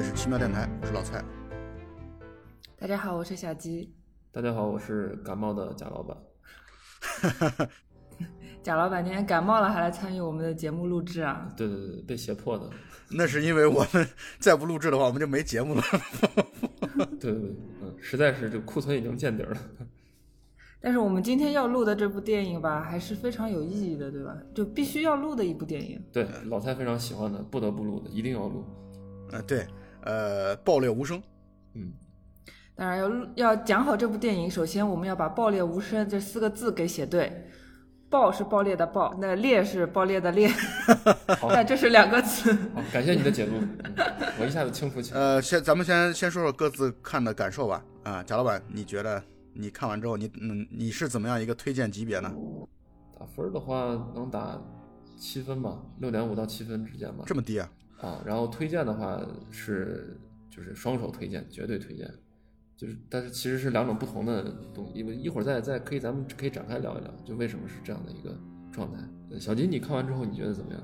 这里是奇妙电台，我是老蔡。大家好，我是小鸡。大家好，我是感冒的贾老板。贾老板今天感冒了，还来参与我们的节目录制啊？对对对，被胁迫的。那是因为我们再不录制的话，我们就没节目了。对对对，嗯，实在是这库存已经见底了。但是我们今天要录的这部电影吧，还是非常有意义的，对吧？就必须要录的一部电影。对，老蔡非常喜欢的，不得不录的，一定要录。呃，对，呃，爆裂无声。嗯，当然要要讲好这部电影，首先我们要把“爆裂无声”这四个字给写对。爆是爆裂的爆，那裂是爆裂的裂，那这是两个词。好，感谢你的解读，我一下子清楚起来。呃，先咱们先先说说各自看的感受吧。啊，贾老板，你觉得？你看完之后，你嗯，你是怎么样一个推荐级别呢？打分的话，能打七分吧，六点五到七分之间吧。这么低啊？啊，然后推荐的话是就是双手推荐，绝对推荐。就是，但是其实是两种不同的东西。因为一会儿再再可以，咱们可以展开聊一聊，就为什么是这样的一个状态。小金，你看完之后你觉得怎么样？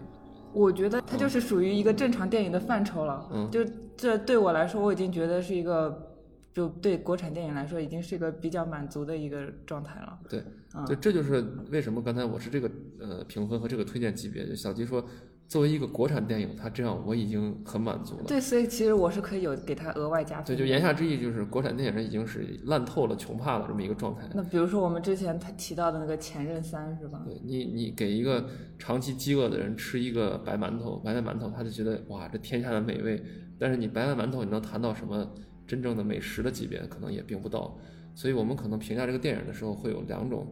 我觉得它就是属于一个正常电影的范畴了。嗯，就这对我来说，我已经觉得是一个。就对国产电影来说，已经是一个比较满足的一个状态了。对，就这就是为什么刚才我是这个呃评分和这个推荐级别。就小吉说，作为一个国产电影，他这样我已经很满足了。对，所以其实我是可以有给他额外加分。对，就言下之意就是国产电影已经是烂透了、穷怕了这么一个状态。那比如说我们之前他提到的那个《前任三》是吧？对你，你给一个长期饥饿的人吃一个白馒头、白菜馒头，他就觉得哇，这天下的美味。但是你白菜馒头，你能谈到什么？真正的美食的级别可能也并不到，所以我们可能评价这个电影的时候会有两种，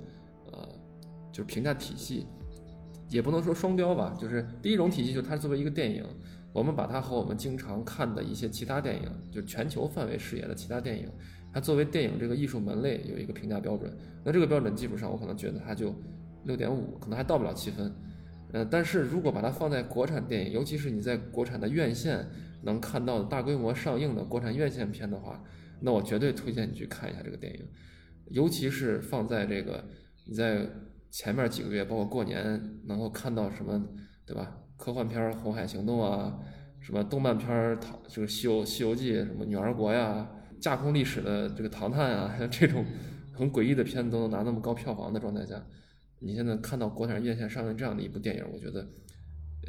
呃，就是评价体系，也不能说双标吧，就是第一种体系就它作为一个电影，我们把它和我们经常看的一些其他电影，就全球范围视野的其他电影，它作为电影这个艺术门类有一个评价标准，那这个标准基础上我可能觉得它就六点五，可能还到不了七分，呃，但是如果把它放在国产电影，尤其是你在国产的院线。能看到的大规模上映的国产院线片的话，那我绝对推荐你去看一下这个电影，尤其是放在这个你在前面几个月，包括过年能够看到什么，对吧？科幻片《红海行动》啊，什么动漫片《唐》就是《西游西游记》，什么《女儿国》呀，架空历史的这个《唐探》啊，像 这种很诡异的片子都能拿那么高票房的状态下，你现在看到国产院线上映这样的一部电影，我觉得，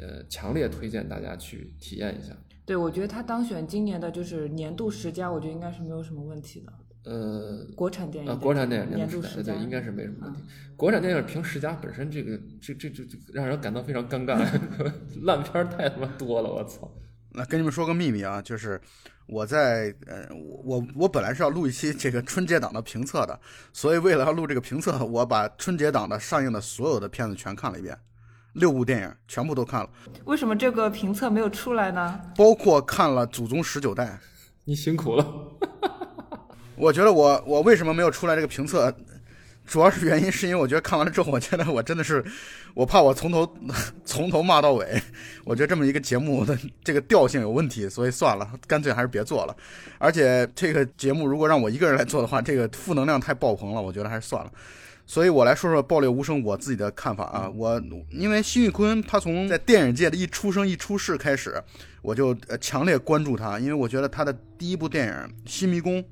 呃，强烈推荐大家去体验一下。对，我觉得他当选今年的就是年度十佳，我觉得应该是没有什么问题的。呃，国产电影啊，国产电影年度十佳，对，应该是没什么问题。国产电影评十佳本身，这个这这这这让人感到非常尴尬，烂片太他妈多了，我操！那跟你们说个秘密啊，就是我在呃，我我本来是要录一期这个春节档的评测的，所以为了要录这个评测，我把春节档的上映的所有的片子全看了一遍。六部电影全部都看了，为什么这个评测没有出来呢？包括看了《祖宗十九代》，你辛苦了。我觉得我我为什么没有出来这个评测，主要是原因是因为我觉得看完了之后，我觉得我真的是，我怕我从头 从头骂到尾。我觉得这么一个节目的这个调性有问题，所以算了，干脆还是别做了。而且这个节目如果让我一个人来做的话，这个负能量太爆棚了，我觉得还是算了。所以我来说说《爆裂无声》我自己的看法啊，我因为辛玉坤他从在电影界的一出生一出世开始，我就呃强烈关注他，因为我觉得他的第一部电影《新迷宫》，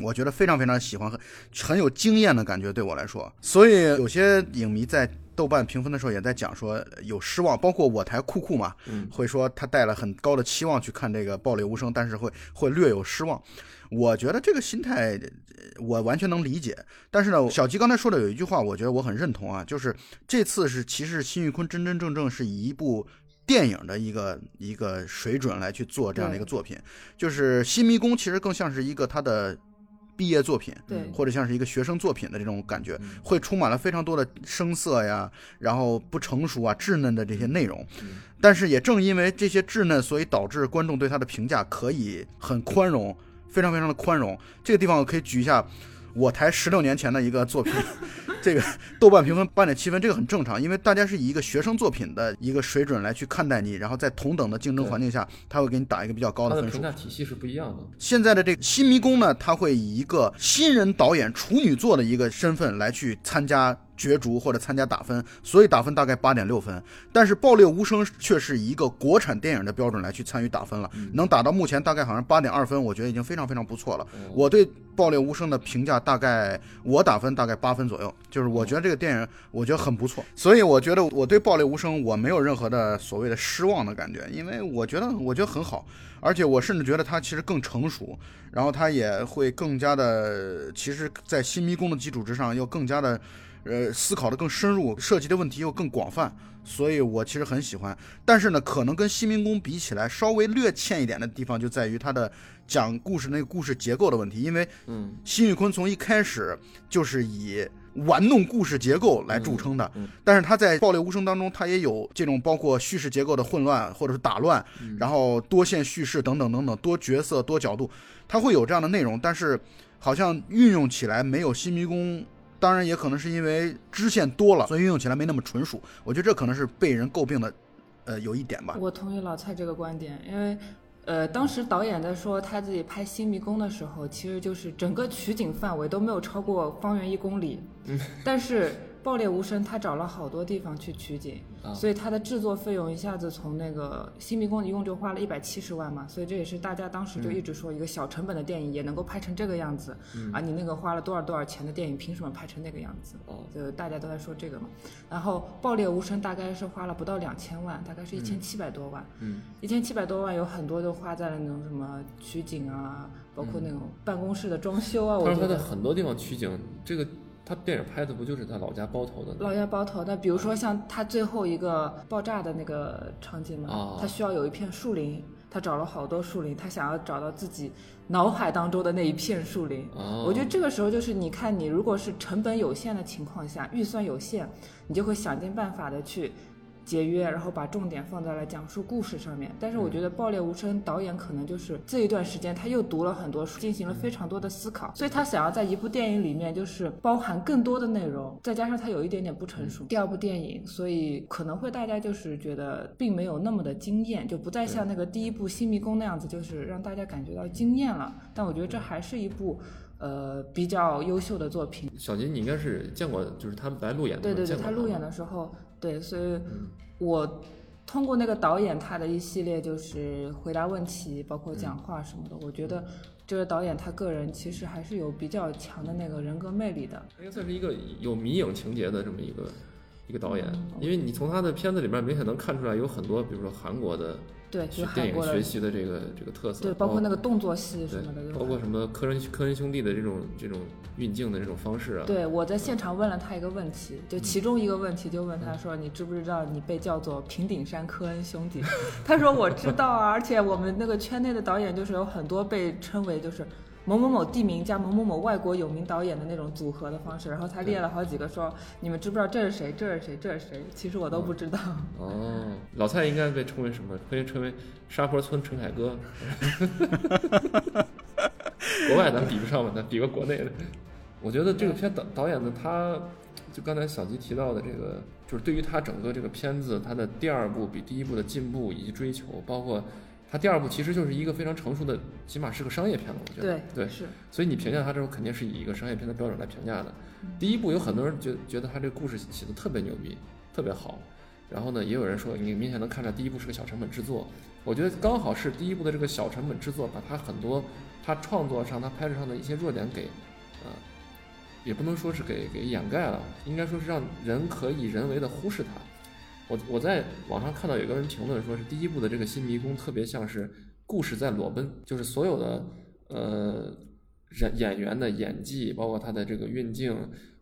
我觉得非常非常喜欢，很很有经验的感觉对我来说。所以有些影迷在豆瓣评分的时候也在讲说有失望，包括我台酷酷嘛，会说他带了很高的期望去看这个《爆裂无声》，但是会会略有失望。我觉得这个心态，我完全能理解。但是呢，小吉刚才说的有一句话，我觉得我很认同啊，就是这次是其实辛玉坤真真正正是以一部电影的一个一个水准来去做这样的一个作品，就是《新迷宫》其实更像是一个他的毕业作品，对，或者像是一个学生作品的这种感觉，会充满了非常多的生涩呀，然后不成熟啊、稚嫩的这些内容。但是也正因为这些稚嫩，所以导致观众对他的评价可以很宽容。非常非常的宽容，这个地方我可以举一下我台十六年前的一个作品，这个豆瓣评分八点七分，这个很正常，因为大家是以一个学生作品的一个水准来去看待你，然后在同等的竞争环境下，他会给你打一个比较高的分数。评价体系是不一样的。现在的这个新迷宫呢，他会以一个新人导演处女作的一个身份来去参加角逐或者参加打分，所以打分大概八点六分。但是《爆裂无声》却是以一个国产电影的标准来去参与打分了，能打到目前大概好像八点二分，我觉得已经非常非常不错了。我对《爆裂无声》的评价大概，我打分大概八分左右，就是我觉得这个电影我觉得很不错，所以我觉得我对《爆裂无声》我没有任何的所谓的失望的感觉，因为我觉得我觉得很好，而且我甚至觉得它其实更成熟，然后它也会更加的，其实在新迷宫的基础之上，又更加的。呃，思考的更深入，涉及的问题又更广泛，所以我其实很喜欢。但是呢，可能跟新民工比起来，稍微略欠一点的地方就在于它的讲故事那个故事结构的问题。因为，嗯，辛玉坤从一开始就是以玩弄故事结构来著称的，但是他在《爆裂无声》当中，他也有这种包括叙事结构的混乱或者是打乱，然后多线叙事等等等等，多角色多角度，他会有这样的内容，但是好像运用起来没有新迷宫。当然也可能是因为支线多了，所以运用起来没那么纯熟。我觉得这可能是被人诟病的，呃，有一点吧。我同意老蔡这个观点，因为，呃，当时导演在说他自己拍《新迷宫》的时候，其实就是整个取景范围都没有超过方圆一公里，但是。爆裂无声，他找了好多地方去取景，所以他的制作费用一下子从那个新迷宫一共就花了一百七十万嘛，所以这也是大家当时就一直说一个小成本的电影也能够拍成这个样子，啊，你那个花了多少多少钱的电影凭什么拍成那个样子？就大家都在说这个嘛。然后爆裂无声大概是花了不到两千万，大概是一千七百多万，一千七百多万有很多都花在了那种什么取景啊，包括那种办公室的装修啊。我觉得他在很多地方取景，这个。他电影拍的不就是他老家包头的？老家包头那，比如说像他最后一个爆炸的那个场景嘛，他需要有一片树林，他找了好多树林，他想要找到自己脑海当中的那一片树林。我觉得这个时候就是你看，你如果是成本有限的情况下，预算有限，你就会想尽办法的去。节约，然后把重点放在了讲述故事上面。但是我觉得《爆裂无声》导演可能就是这一段时间他又读了很多书，进行了非常多的思考，所以他想要在一部电影里面就是包含更多的内容，再加上他有一点点不成熟。第二部电影，所以可能会大家就是觉得并没有那么的惊艳，就不再像那个第一部《新迷宫》那样子，就是让大家感觉到惊艳了。但我觉得这还是一部呃比较优秀的作品。小金，你应该是见过，就是他来路演的，对对对，他路演的时候。对，所以，我通过那个导演他的一系列就是回答问题，包括讲话什么的，我觉得这个导演他个人其实还是有比较强的那个人格魅力的。应该算是一个有迷影情节的这么一个一个导演，因为你从他的片子里面明显能看出来有很多，比如说韩国的。对，是电影学习的这个这个特色，对，包括那个动作戏什么的，包括什么科恩科恩兄弟的这种这种运镜的这种方式啊。对，我在现场问了他一个问题，就其中一个问题就问他说：“你知不知道你被叫做平顶山科恩兄弟？” 他说：“我知道啊，而且我们那个圈内的导演就是有很多被称为就是。”某某某地名加某某某外国有名导演的那种组合的方式，然后他列了好几个，说你们知不知道这是谁？这是谁？这是谁？其实我都不知道。哦，老蔡应该被称为什么？可以称为沙坡村陈凯歌。国外咱比不上吧，咱比个国内的。我觉得这个片导导演呢，他就刚才小吉提到的这个，就是对于他整个这个片子，他的第二部比第一部的进步以及追求，包括。它第二部其实就是一个非常成熟的，起码是个商业片了，我觉得。对对是。所以你评价他之后，肯定是以一个商业片的标准来评价的。第一部有很多人觉觉得他这个故事写的特别牛逼，特别好。然后呢，也有人说你明显能看出来第一部是个小成本制作。我觉得刚好是第一部的这个小成本制作，把他很多他创作上、他拍摄上的一些弱点给，呃，也不能说是给给掩盖了，应该说是让人可以人为的忽视它。我我在网上看到有个人评论说，是第一部的这个新迷宫特别像是故事在裸奔，就是所有的呃演演员的演技，包括他的这个运镜，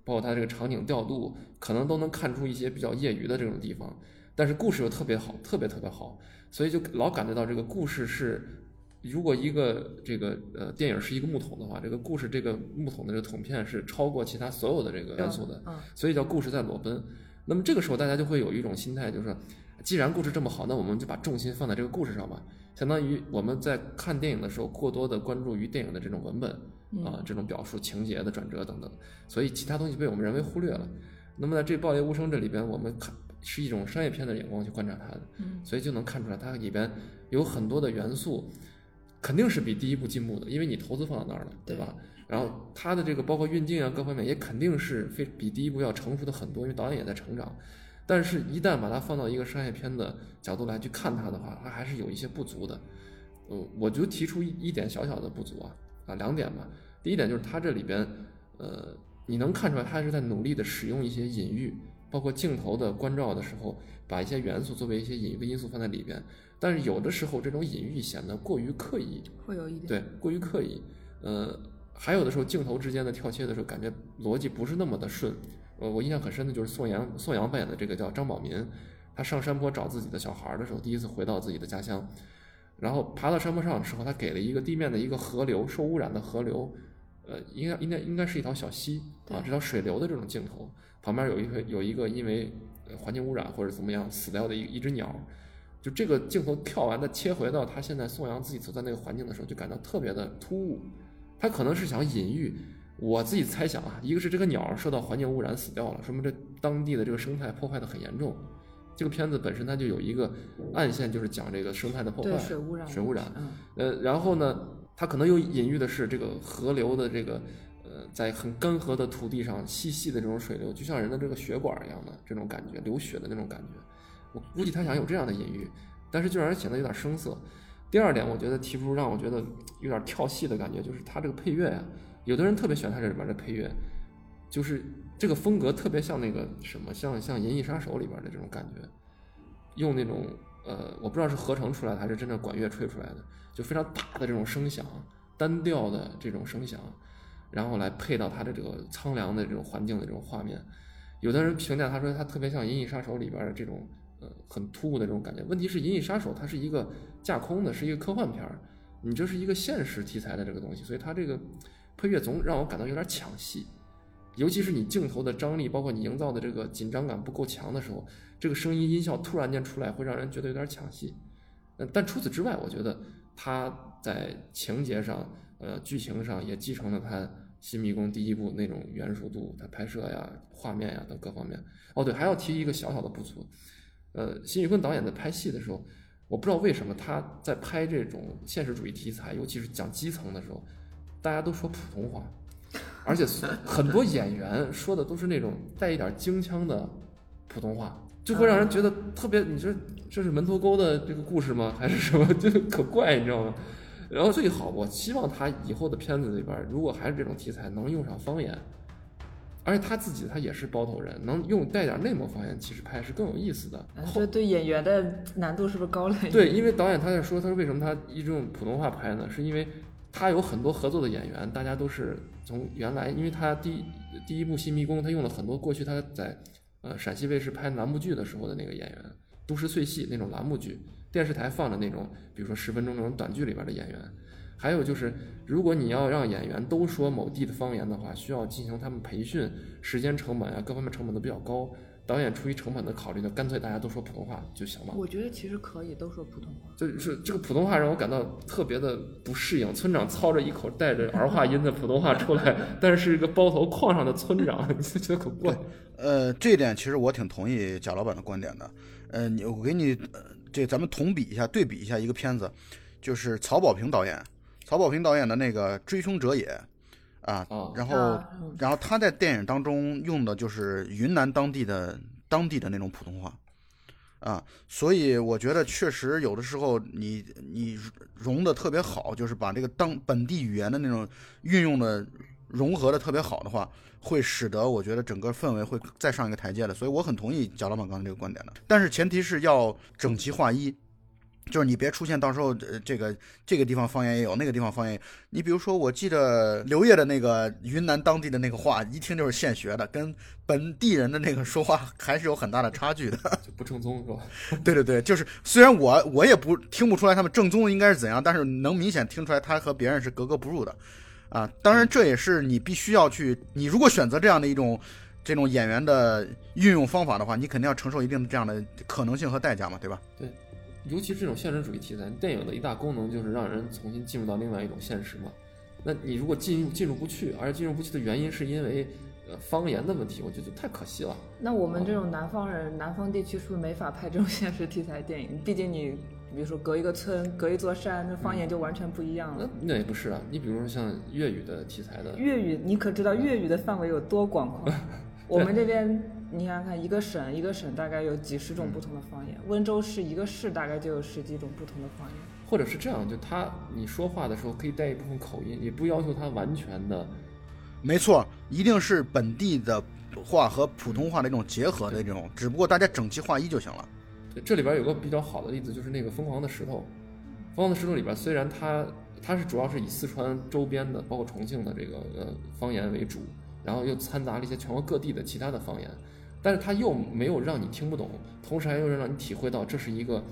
包括他这个场景调度，可能都能看出一些比较业余的这种地方，但是故事又特别好，特别特别好，所以就老感觉到这个故事是，如果一个这个呃电影是一个木桶的话，这个故事这个木桶的这个桶片是超过其他所有的这个元素的，所以叫故事在裸奔。那么这个时候，大家就会有一种心态，就是既然故事这么好，那我们就把重心放在这个故事上吧。相当于我们在看电影的时候，过多的关注于电影的这种文本啊，这种表述情节的转折等等，所以其他东西被我们人为忽略了。那么在这《爆裂无声》这里边，我们看是一种商业片的眼光去观察它的，所以就能看出来它里边有很多的元素，肯定是比第一部进步的，因为你投资放到那儿了，对吧？然后他的这个包括运镜啊各方面也肯定是非比第一部要成熟的很多，因为导演也在成长。但是，一旦把它放到一个商业片的角度来去看它的话，它还是有一些不足的。呃，我就提出一一点小小的不足啊啊两点吧。第一点就是它这里边，呃，你能看出来它是在努力的使用一些隐喻，包括镜头的关照的时候，把一些元素作为一些隐喻的因素放在里边。但是有的时候这种隐喻显得过于刻意，会有一点对过于刻意，呃。还有的时候，镜头之间的跳切的时候，感觉逻辑不是那么的顺。呃，我印象很深的就是宋阳，宋阳扮演的这个叫张宝民，他上山坡找自己的小孩的时候，第一次回到自己的家乡，然后爬到山坡上的时候，他给了一个地面的一个河流，受污染的河流，呃，应该应该应该是一条小溪啊，这条水流的这种镜头，旁边有一个有一个因为环境污染或者怎么样死掉的一一只鸟，就这个镜头跳完的切回到他现在宋阳自己所在那个环境的时候，就感到特别的突兀。他可能是想隐喻，我自己猜想啊，一个是这个鸟受到环境污染死掉了，说明这当地的这个生态破坏的很严重。这个片子本身它就有一个暗线，就是讲这个生态的破坏，水污染，水污染。呃，然后呢，它可能又隐喻的是这个河流的这个呃，在很干涸的土地上细细的这种水流，就像人的这个血管一样的这种感觉，流血的那种感觉。我估计他想有这样的隐喻，但是就让人显得有点生涩。第二点，我觉得提出让我觉得有点跳戏的感觉，就是他这个配乐呀，有的人特别喜欢他这里边的配乐，就是这个风格特别像那个什么，像像《银翼杀手》里边的这种感觉，用那种呃，我不知道是合成出来的还是真的管乐吹出来的，就非常大的这种声响，单调的这种声响，然后来配到他的这个苍凉的这种环境的这种画面。有的人评价他说他特别像《银翼杀手》里边的这种。呃，很突兀的这种感觉。问题是《银翼杀手》它是一个架空的，是一个科幻片儿，你这是一个现实题材的这个东西，所以它这个配乐总让我感到有点抢戏。尤其是你镜头的张力，包括你营造的这个紧张感不够强的时候，这个声音音效突然间出来，会让人觉得有点抢戏。嗯，但除此之外，我觉得它在情节上、呃剧情上也继承了它《新迷宫》第一部那种原熟度，它拍摄呀、画面呀等各方面。哦，对，还要提一个小小的不足。呃，辛宇坤导演在拍戏的时候，我不知道为什么他在拍这种现实主义题材，尤其是讲基层的时候，大家都说普通话，而且 很多演员说的都是那种带一点京腔的普通话，就会让人觉得特别，你说这是门头沟的这个故事吗？还是什么？就可怪，你知道吗？然后最好，我希望他以后的片子里边，如果还是这种题材，能用上方言。而且他自己他也是包头人，能用带点内蒙方言，其实拍是更有意思的。这对演员的难度是不是高了一点？对，因为导演他在说，他说为什么他一直用普通话拍呢？是因为他有很多合作的演员，大家都是从原来，因为他第第一部《新迷宫》，他用了很多过去他在呃陕西卫视拍栏目剧的时候的那个演员，都市碎戏那种栏目剧，电视台放的那种，比如说十分钟那种短剧里边的演员。还有就是，如果你要让演员都说某地的方言的话，需要进行他们培训，时间成本啊，各方面成本都比较高。导演出于成本的考虑呢，干脆大家都说普通话就行了。我觉得其实可以都说普通话。就是这个普通话让我感到特别的不适应。村长操着一口带着儿化音的普通话出来，但是是一个包头矿上的村长，你觉得可怪。呃，这一点其实我挺同意贾老板的观点的。呃，你我给你这咱们同比一下，对比一下一个片子，就是曹保平导演。曹保平导演的那个《追凶者也》，啊，然后，然后他在电影当中用的就是云南当地的当地的那种普通话，啊，所以我觉得确实有的时候你你融的特别好，就是把这个当本地语言的那种运用的融合的特别好的话，会使得我觉得整个氛围会再上一个台阶的。所以我很同意贾老板刚才这个观点的，但是前提是要整齐划一。就是你别出现到时候，呃，这个这个地方方言也有，那个地方方言。你比如说，我记得刘烨的那个云南当地的那个话，一听就是现学的，跟本地人的那个说话还是有很大的差距的，就不正宗是吧？对对对，就是虽然我我也不听不出来他们正宗应该是怎样，但是能明显听出来他和别人是格格不入的，啊，当然这也是你必须要去，你如果选择这样的一种这种演员的运用方法的话，你肯定要承受一定的这样的可能性和代价嘛，对吧？对。尤其是这种现实主义题材，电影的一大功能就是让人重新进入到另外一种现实嘛。那你如果进入进入不去，而进入不去的原因是因为，呃方言的问题，我觉得就太可惜了。那我们这种南方人，南方地区是不是没法拍这种现实题材电影？毕竟你。比如说隔一个村，隔一座山，那方言就完全不一样了。那 那也不是啊，你比如说像粤语的题材的。粤语，你可知道粤语的范围有多广阔？我们这边，你想想看，一个省一个省大概有几十种不同的方言。温州市一个市大概就有十几种不同的方言。或者是这样，就他你说话的时候可以带一部分口音，也不要求他完全的。没错，一定是本地的话和普通话的一种结合的这种，只不过大家整齐划一就行了。这里边有个比较好的例子，就是那个《疯狂的石头》。《疯狂的石头》里边虽然它它是主要是以四川周边的，包括重庆的这个呃方言为主，然后又掺杂了一些全国各地的其他的方言，但是他又没有让你听不懂，同时还又让你体会到这是一个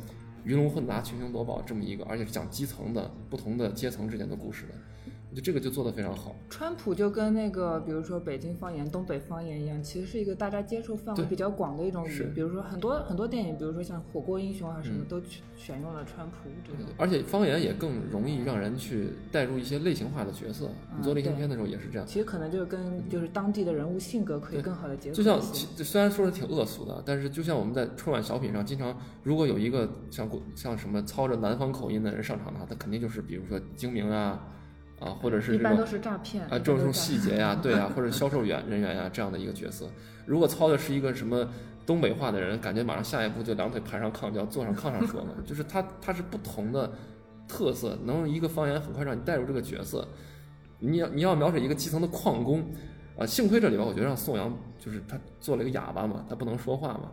鱼龙混杂、群雄夺宝这么一个，而且是讲基层的不同的阶层之间的故事的。就这个就做得非常好。川普就跟那个，比如说北京方言、东北方言一样，其实是一个大家接受范围比较广的一种语。比如说很多很多电影，比如说像《火锅英雄》啊什么，都选用了川普这个。而且方言也更容易让人去带入一些类型化的角色。你做类型片的时候也是这样。其实可能就是跟就是当地的人物性格可以更好的结合。就像虽然说是挺恶俗的，但是就像我们在春晚小品上经常，如果有一个像像什么操着南方口音的人上场的话，他肯定就是比如说精明啊。啊，或者是一般都是诈骗啊，这种细节呀，对啊，或者销售员人员呀这样的一个角色，如果操的是一个什么东北话的人，感觉马上下一步就两腿盘上炕就要坐上炕上说嘛，就是他他是不同的特色，能用一个方言很快让你带入这个角色。你要你要描写一个基层的矿工啊，幸亏这里边我觉得让宋阳就是他做了一个哑巴嘛，他不能说话嘛，啊，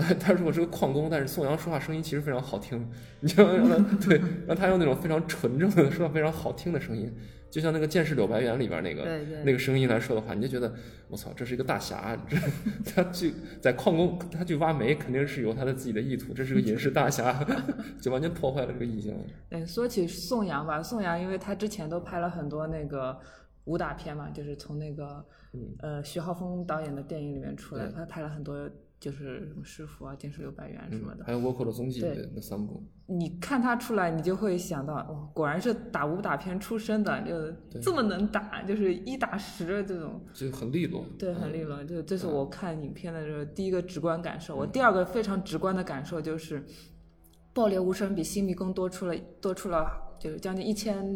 他如果是个矿工，但是宋阳说话声音其实非常好听，你就让他 对让他用那种非常纯正的说话非常好听的声音，就像那个《剑士柳白猿》里边那个那个声音来说的话，你就觉得我操，这是一个大侠，这 他去在矿工他去挖煤肯定是有他的自己的意图，这是个隐士大侠，就完全破坏了这个意境。哎，说起宋阳吧，宋阳因为他之前都拍了很多那个武打片嘛，就是从那个呃徐浩峰导演的电影里面出来，他拍了很多。就是什么师傅啊，剑士六百元什么的，还有倭寇的踪迹对那三部。你看他出来，你就会想到，哇，果然是打武打片出身的，就这么能打，就是一打十这种，就很利落。对，很利落。就这是我看影片的时候第一个直观感受。我第二个非常直观的感受就是，《爆裂无声》比《新迷宫》多出了多出了，就是将近一千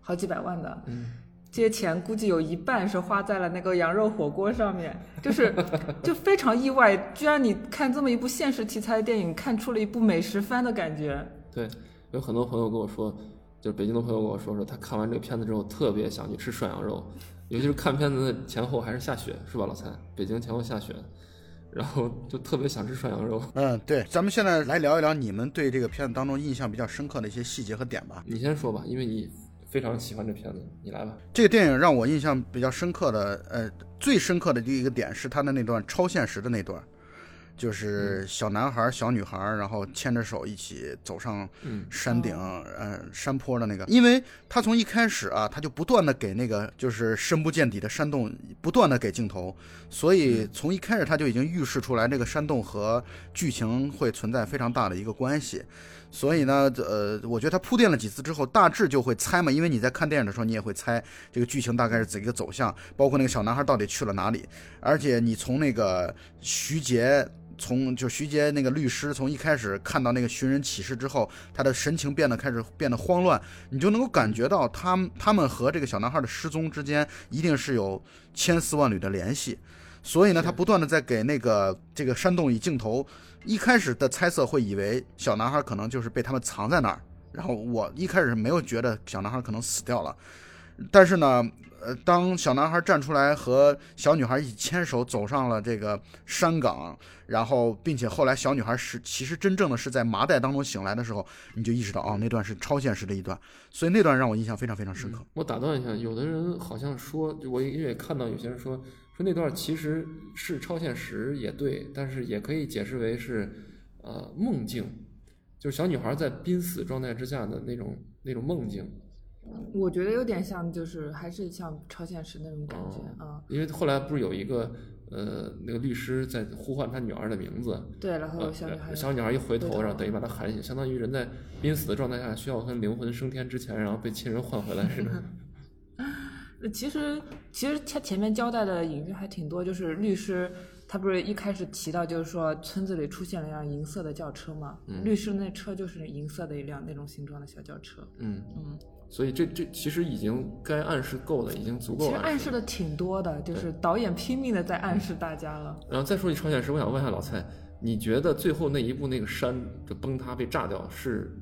好几百万的。嗯。这些钱估计有一半是花在了那个羊肉火锅上面，就是就非常意外，居然你看这么一部现实题材的电影，看出了一部美食番的感觉。对，有很多朋友跟我说，就是北京的朋友跟我说说，他看完这个片子之后特别想去吃涮羊肉，尤其是看片子的前后还是下雪，是吧，老蔡？北京前后下雪，然后就特别想吃涮羊肉。嗯，对，咱们现在来聊一聊你们对这个片子当中印象比较深刻的一些细节和点吧。你先说吧，因为你。非常喜欢这片子，你来吧。这个电影让我印象比较深刻的，呃，最深刻的第一个点是他的那段超现实的那段，就是小男孩、小女孩，然后牵着手一起走上山顶，呃，山坡的那个。因为他从一开始啊，他就不断的给那个就是深不见底的山洞不断的给镜头，所以从一开始他就已经预示出来这个山洞和剧情会存在非常大的一个关系。所以呢，呃，我觉得他铺垫了几次之后，大致就会猜嘛，因为你在看电影的时候，你也会猜这个剧情大概是怎一个走向，包括那个小男孩到底去了哪里。而且你从那个徐杰，从就徐杰那个律师，从一开始看到那个寻人启事之后，他的神情变得开始变得慌乱，你就能够感觉到他他们和这个小男孩的失踪之间一定是有千丝万缕的联系。所以呢，他不断的在给那个这个山洞以镜头。一开始的猜测会以为小男孩可能就是被他们藏在那儿，然后我一开始没有觉得小男孩可能死掉了，但是呢，呃，当小男孩站出来和小女孩一起牵手走上了这个山岗，然后并且后来小女孩是其实真正的是在麻袋当中醒来的时候，你就意识到哦，那段是超现实的一段，所以那段让我印象非常非常深刻。我打断一下，有的人好像说，我也看到有些人说。说那段其实是超现实也对，但是也可以解释为是，呃，梦境，就是小女孩在濒死状态之下的那种那种梦境。我觉得有点像，就是还是像超现实那种感觉啊。因为后来不是有一个呃那个律师在呼唤他女儿的名字，对，然后小女孩小女孩一回头，然后等于把她喊醒，相当于人在濒死的状态下需要跟灵魂升天之前，然后被亲人唤回来似的。其实其实他前面交代的隐喻还挺多，就是律师他不是一开始提到，就是说村子里出现了一辆银色的轿车嘛，嗯律师那车就是银色的一辆那种形状的小轿车。嗯嗯，所以这这其实已经该暗示够了，已经足够了。其实暗示的挺多的，就是导演拼命的在暗示大家了。然后再说起超现实，我想问一下老蔡，你觉得最后那一步那个山的崩塌被炸掉是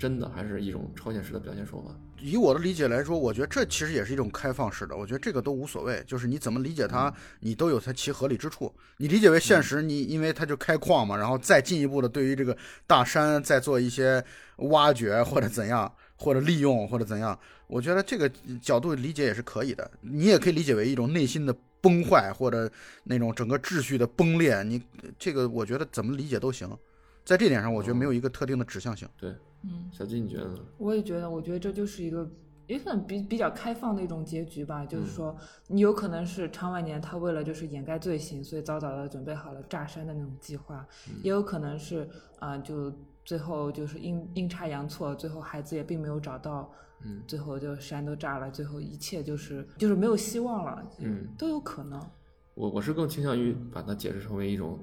真的，还是一种超现实的表现手法？以我的理解来说，我觉得这其实也是一种开放式的，我觉得这个都无所谓，就是你怎么理解它，你都有它其合理之处。你理解为现实，你因为它就开矿嘛，然后再进一步的对于这个大山再做一些挖掘或者怎样，或者利用或者怎样，我觉得这个角度理解也是可以的。你也可以理解为一种内心的崩坏或者那种整个秩序的崩裂，你这个我觉得怎么理解都行。在这点上，我觉得没有一个特定的指向性。对。嗯，小金，你觉得呢？我也觉得，我觉得这就是一个也算比比较开放的一种结局吧。就是说，你有可能是常万年他为了就是掩盖罪行，所以早早的准备好了炸山的那种计划；也有可能是啊，就最后就是阴阴差阳错，最后孩子也并没有找到，嗯，最后就山都炸了，最后一切就是就是没有希望了，嗯，都有可能。我我是更倾向于把它解释成为一种。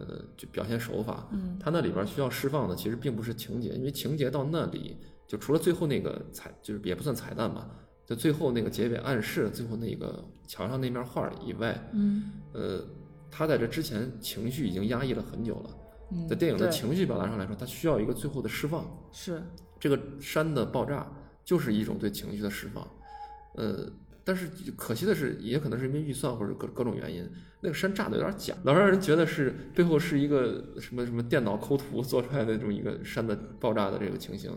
呃，就表现手法，嗯，它那里边需要释放的其实并不是情节，因为情节到那里就除了最后那个彩，就是也不算彩蛋吧，就最后那个结尾暗示最后那个墙上那面画以外，嗯，呃，他在这之前情绪已经压抑了很久了，嗯，在电影的情绪表达上来说，它需要一个最后的释放，是这个山的爆炸就是一种对情绪的释放，呃。但是可惜的是，也可能是因为预算或者各各种原因，那个山炸的有点假，老让人觉得是背后是一个什么什么电脑抠图做出来的这么一个山的爆炸的这个情形。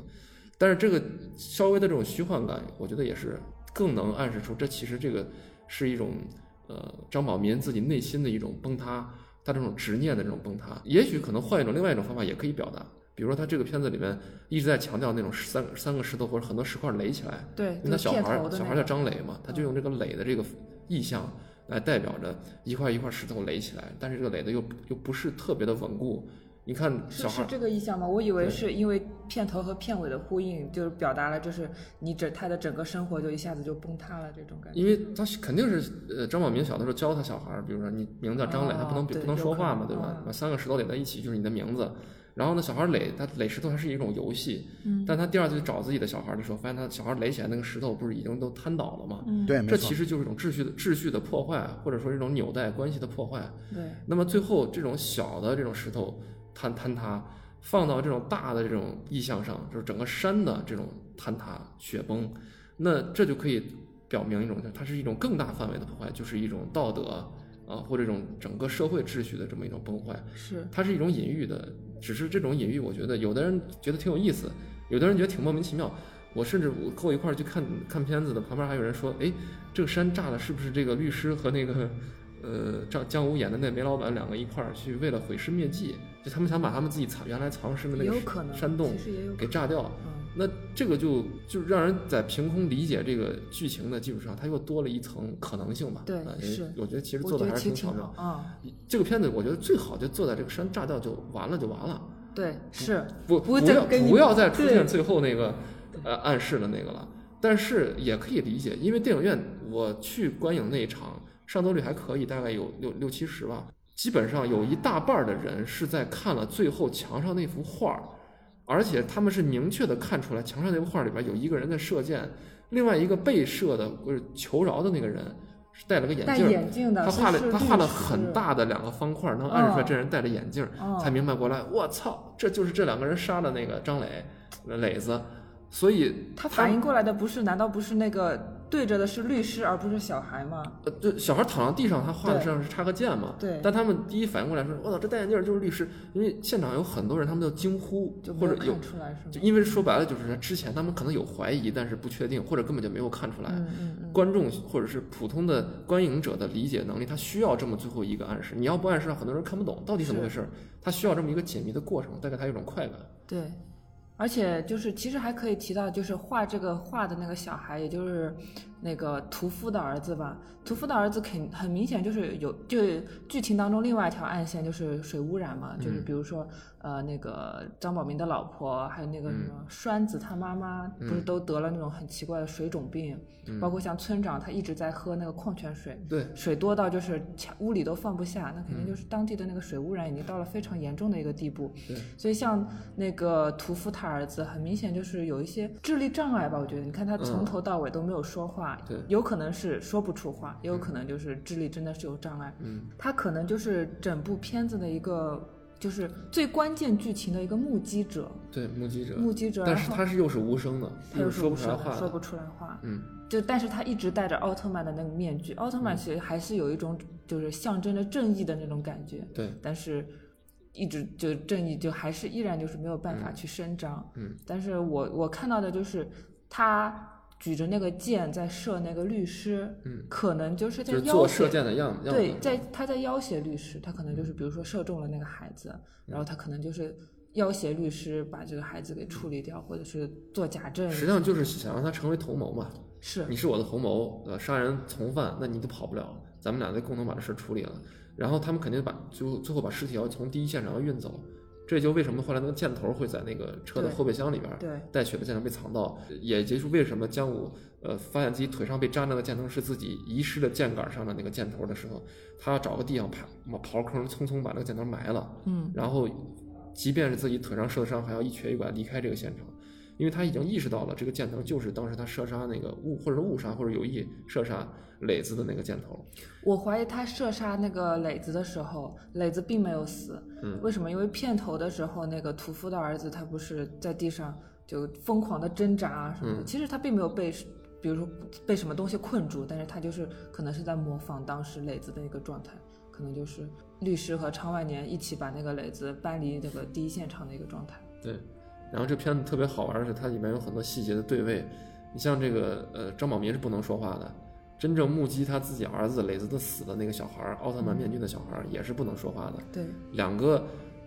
但是这个稍微的这种虚幻感，我觉得也是更能暗示出这其实这个是一种呃张宝民自己内心的一种崩塌，他这种执念的这种崩塌。也许可能换一种另外一种方法也可以表达。比如说，他这个片子里面一直在强调那种三三个石头或者很多石块垒起来，对，因为他小孩小孩叫张磊嘛，他就用这个垒的这个意象来代表着一块一块石头垒起来，但是这个垒的又又不是特别的稳固。你看小孩是这个意象吗？我以为是因为片头和片尾的呼应，就是表达了就是你整他的整个生活就一下子就崩塌了这种感觉。因为他肯定是呃张宝明小的时候教他小孩，比如说你名字叫张磊，他不能不能说话嘛，对吧？把三个石头垒在一起就是你的名字。然后呢，小孩垒他垒石头，它是一种游戏。嗯。但他第二次去找自己的小孩的时候，发现他小孩垒起来那个石头不是已经都瘫倒了吗？嗯。对，这其实就是一种秩序的秩序的破坏，或者说这种纽带关系的破坏。对。那么最后这种小的这种石头坍坍塌，放到这种大的这种意象上，就是整个山的这种坍塌雪崩，那这就可以表明一种，它是一种更大范围的破坏，就是一种道德啊，或者一种整个社会秩序的这么一种崩坏。是。它是一种隐喻的。只是这种隐喻，我觉得有的人觉得挺有意思，有的人觉得挺莫名其妙。我甚至我跟我一块儿去看看片子的，旁边还有人说：“哎，这个山炸了，是不是这个律师和那个呃张江武演的那煤老板两个一块儿去为了毁尸灭迹？就他们想把他们自己藏原来藏尸的那个山洞给炸掉。”那这个就就让人在凭空理解这个剧情的基础上，它又多了一层可能性吧？对，是。我觉得其实做的还是挺巧妙啊。这个片子我觉得最好就坐在这个山炸掉就完了就完了。对，是。不不要不要再出现最后那个呃暗示的那个了。但是也可以理解，因为电影院我去观影那一场上座率还可以，大概有六六七十吧。基本上有一大半的人是在看了最后墙上那幅画。而且他们是明确的看出来，墙上那幅画里边有一个人在射箭，另外一个被射的或者求饶的那个人是戴了个眼镜，眼镜的，他画了他画了很大的两个方块，能暗示出来这人戴着眼镜，才明白过来，我操，这就是这两个人杀了那个张磊，磊子，所以他反应过来的不是，难道不是那个？对着的是律师，而不是小孩吗？呃，对，小孩躺在地上，他画的是插个剑嘛。对。但他们第一反应过来说：“我操，这戴眼镜就是律师。”因为现场有很多人，他们都惊呼，或者有就因为说白了，就是之前他们可能有怀疑，但是不确定，或者根本就没有看出来。嗯嗯嗯。观众或者是普通的观影者的理解能力，他需要这么最后一个暗示。你要不暗示，很多人看不懂到底怎么回事。他需要这么一个解谜的过程，带给他一种快感。对。而且就是，其实还可以提到，就是画这个画的那个小孩，也就是那个屠夫的儿子吧，屠夫的儿子肯很明显就是有，就剧情当中另外一条暗线就是水污染嘛，就是比如说呃那个张宝明的老婆，还有那个什么栓子他妈妈，不是都得了那种很奇怪的水肿病，包括像村长他一直在喝那个矿泉水，对，水多到就是屋里都放不下，那肯定就是当地的那个水污染已经到了非常严重的一个地步，对，所以像那个屠夫他儿子很明显就是有一些智力障碍吧，我觉得，你看他从头到尾都没有说话。对，有可能是说不出话，也有可能就是智力真的是有障碍。嗯，他可能就是整部片子的一个，就是最关键剧情的一个目击者。对，目击者。目击者。但是他是又是无声的，他又说不出来话，说不出来话。嗯。就但是他一直戴着奥特曼的那个面具，奥特曼其实还是有一种就是象征着正义的那种感觉。对。但是，一直就正义就还是依然就是没有办法去伸张。嗯。但是我我看到的就是他。举着那个箭在射那个律师，嗯，可能就是在做射箭的样子。对，在他在要挟律师，他可能就是比如说射中了那个孩子，然后他可能就是要挟律师把这个孩子给处理掉，或者是做假证。实际上就是想让他成为同谋嘛。是，你是我的同谋，呃，杀人从犯，那你都跑不了，咱们俩得共同把这事处理了。然后他们肯定把最后最后把尸体要从第一现场要运走。这就为什么后来那个箭头会在那个车的后备箱里边，对，带血的箭头被藏到，也就是为什么姜武呃发现自己腿上被扎那个箭头是自己遗失的箭杆上的那个箭头的时候，他要找个地方爬刨坑，匆匆把那个箭头埋了，嗯，然后即便是自己腿上受伤，还要一瘸一拐离开这个现场。因为他已经意识到了，这个箭头就是当时他射杀那个误，或者是误杀，或者有意射杀磊子的那个箭头。我怀疑他射杀那个磊子的时候，磊子并没有死。嗯，为什么？因为片头的时候，那个屠夫的儿子他不是在地上就疯狂的挣扎啊什么的。其实他并没有被，比如说被什么东西困住，但是他就是可能是在模仿当时磊子的一个状态，可能就是律师和昌万年一起把那个磊子搬离这个第一现场的一个状态。对。然后这片子特别好玩的是，它里面有很多细节的对位。你像这个，呃，张宝民是不能说话的，真正目击他自己儿子磊子的死的那个小孩，奥特曼面具的小孩也是不能说话的。对，两个，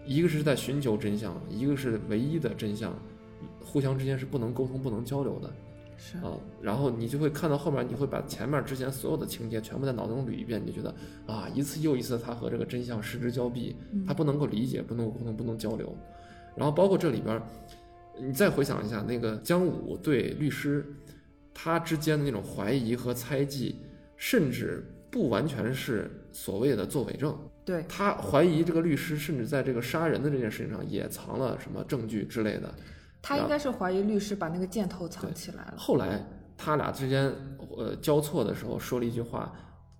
一个是在寻求真相，一个是唯一的真相，互相之间是不能沟通、不能交流的。是啊，然后你就会看到后面，你会把前面之前所有的情节全部在脑中捋一遍，你就觉得啊，一次又一次他和这个真相失之交臂，他不能够理解，不能沟通，不能交流。然后包括这里边，你再回想一下那个姜武对律师，他之间的那种怀疑和猜忌，甚至不完全是所谓的作伪证。对他怀疑这个律师，甚至在这个杀人的这件事情上也藏了什么证据之类的。他应该是怀疑律师把那个箭头藏起来了。后来他俩之间呃交错的时候说了一句话。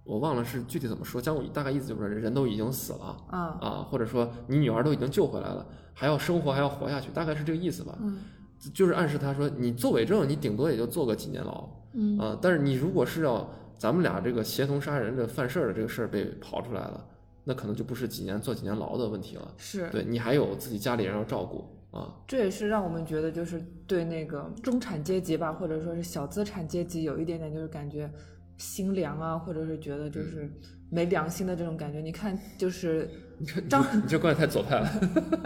我忘了是具体怎么说，将我大概意思就是人都已经死了啊啊，或者说你女儿都已经救回来了，还要生活还要活下去，大概是这个意思吧。嗯，就是暗示他说你做伪证，你顶多也就坐个几年牢。嗯啊，但是你如果是要咱们俩这个协同杀人的犯事儿的这个事儿被刨出来了，那可能就不是几年坐几年牢的问题了。是，对你还有自己家里人要照顾啊。这也是让我们觉得就是对那个中产阶级吧，或者说是小资产阶级有一点点就是感觉。心凉啊，或者是觉得就是没良心的这种感觉。你看，就是张，你这观点太左派了。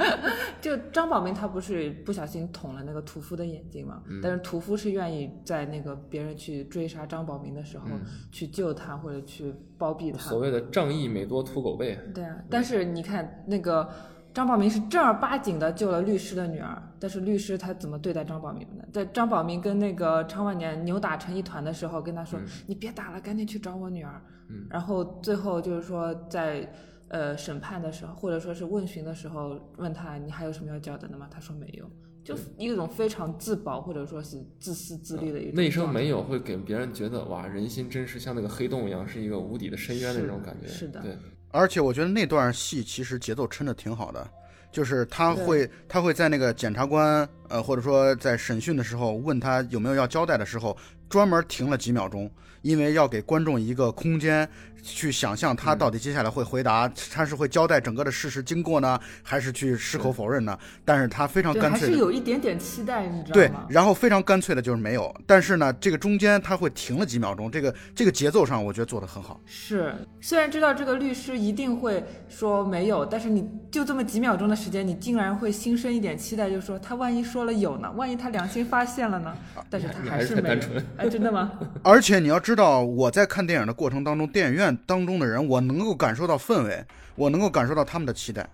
就张宝明他不是不小心捅了那个屠夫的眼睛嘛？但是屠夫是愿意在那个别人去追杀张宝明的时候去救他或者去包庇他。所谓的仗义美多屠狗辈。对啊，但是你看那个。张宝明是正儿八经的救了律师的女儿，但是律师他怎么对待张宝明的？在张宝明跟那个昌万年扭打成一团的时候，跟他说：“你别打了，赶紧去找我女儿。”然后最后就是说，在呃审判的时候，或者说是问询的时候，问他你还有什么要交代的吗？他说没有，就一种非常自保或者说是自私自利的一种。那一声没有会给别人觉得哇，人心真是像那个黑洞一样，是一个无底的深渊的那种感觉。是的，对。而且我觉得那段戏其实节奏撑的挺好的，就是他会他会在那个检察官呃或者说在审讯的时候问他有没有要交代的时候，专门停了几秒钟，因为要给观众一个空间。去想象他到底接下来会回答，他是会交代整个的事实经过呢，还是去矢口否认呢？但是他非常干脆，还是有一点点期待，你知道吗？对，然后非常干脆的就是没有。但是呢，这个中间他会停了几秒钟，这个这个节奏上，我觉得做的很好。是，虽然知道这个律师一定会说没有，但是你就这么几秒钟的时间，你竟然会心生一点期待，就是说他万一说了有呢？万一他良心发现了呢？但是他还是没有，哎，真的吗？而且你要知道，我在看电影的过程当中，电影院当中的人，我能够感受到氛围，我能够感受到他们的期待。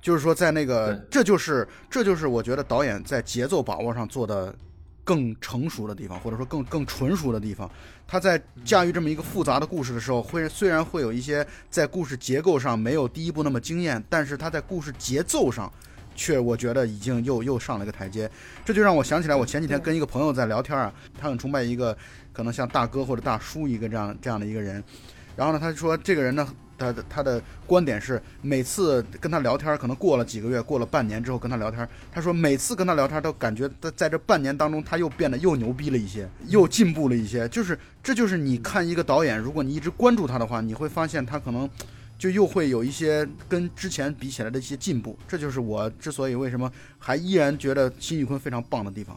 就是说，在那个，这就是这就是我觉得导演在节奏把握上做的更成熟的地方，或者说更更纯熟的地方。他在驾驭这么一个复杂的故事的时候，会虽然会有一些在故事结构上没有第一部那么惊艳，但是他在故事节奏上。却我觉得已经又又上了一个台阶，这就让我想起来，我前几天跟一个朋友在聊天啊，他很崇拜一个可能像大哥或者大叔一个这样这样的一个人，然后呢，他说这个人呢，他的他的观点是，每次跟他聊天，可能过了几个月，过了半年之后跟他聊天，他说每次跟他聊天都感觉在在这半年当中，他又变得又牛逼了一些，又进步了一些，就是这就是你看一个导演，如果你一直关注他的话，你会发现他可能。就又会有一些跟之前比起来的一些进步，这就是我之所以为什么还依然觉得辛宇坤非常棒的地方。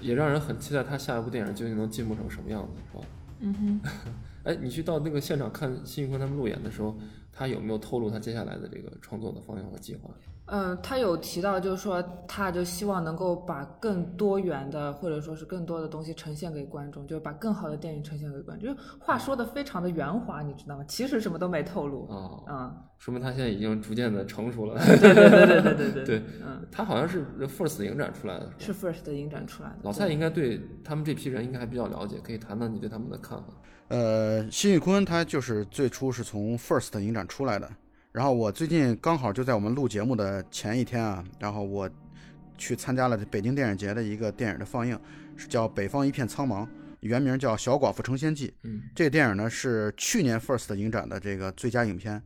也让人很期待他下一部电影究竟能进步成什么样子，是吧？嗯哼。哎，你去到那个现场看辛宇坤他们路演的时候，他有没有透露他接下来的这个创作的方向和计划？嗯，他有提到，就是说，他就希望能够把更多元的，或者说是更多的东西呈现给观众，就是把更好的电影呈现给观众。就是话说的非常的圆滑，你知道吗？其实什么都没透露。啊，嗯，说明他现在已经逐渐的成熟了。对对对对对对对。对，嗯，他好像是 First 影展出来的。是 First 影展出来的。老蔡应该对他们这批人应该还比较了解，可以谈谈你对他们的看法。呃，辛宇坤他就是最初是从 First 影展出来的。然后我最近刚好就在我们录节目的前一天啊，然后我去参加了北京电影节的一个电影的放映，是叫《北方一片苍茫》，原名叫《小寡妇成仙记》。嗯，这个电影呢是去年 First 影展的这个最佳影片。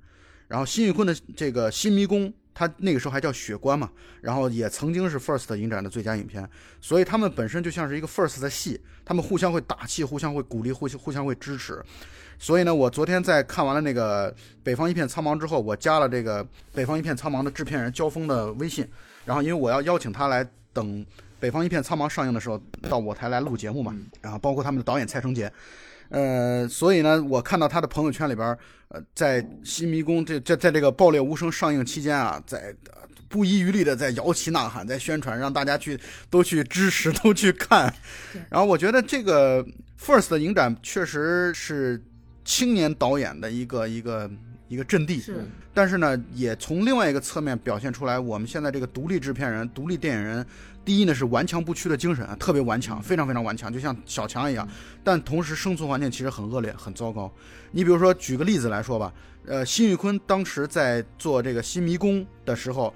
然后辛玉坤的这个《新迷宫》，他那个时候还叫《雪观》嘛，然后也曾经是 First 影展的最佳影片。所以他们本身就像是一个 First 的戏，他们互相会打气，互相会鼓励，互相互相会支持。所以呢，我昨天在看完了那个《北方一片苍茫》之后，我加了这个《北方一片苍茫》的制片人焦峰的微信，然后因为我要邀请他来等《北方一片苍茫》上映的时候到我台来录节目嘛，然后包括他们的导演蔡成杰，呃，所以呢，我看到他的朋友圈里边，呃，在《新迷宫》这这在这个《爆裂无声》上映期间啊，在不遗余力的在摇旗呐喊，在宣传，让大家去都去支持，都去看。然后我觉得这个 First 的影展确实是。青年导演的一个一个一个阵地，是，但是呢，也从另外一个侧面表现出来，我们现在这个独立制片人、独立电影人，第一呢是顽强不屈的精神啊，特别顽强，非常非常顽强，就像小强一样。但同时生存环境其实很恶劣、很糟糕。你比如说，举个例子来说吧，呃，辛玉坤当时在做这个《新迷宫》的时候，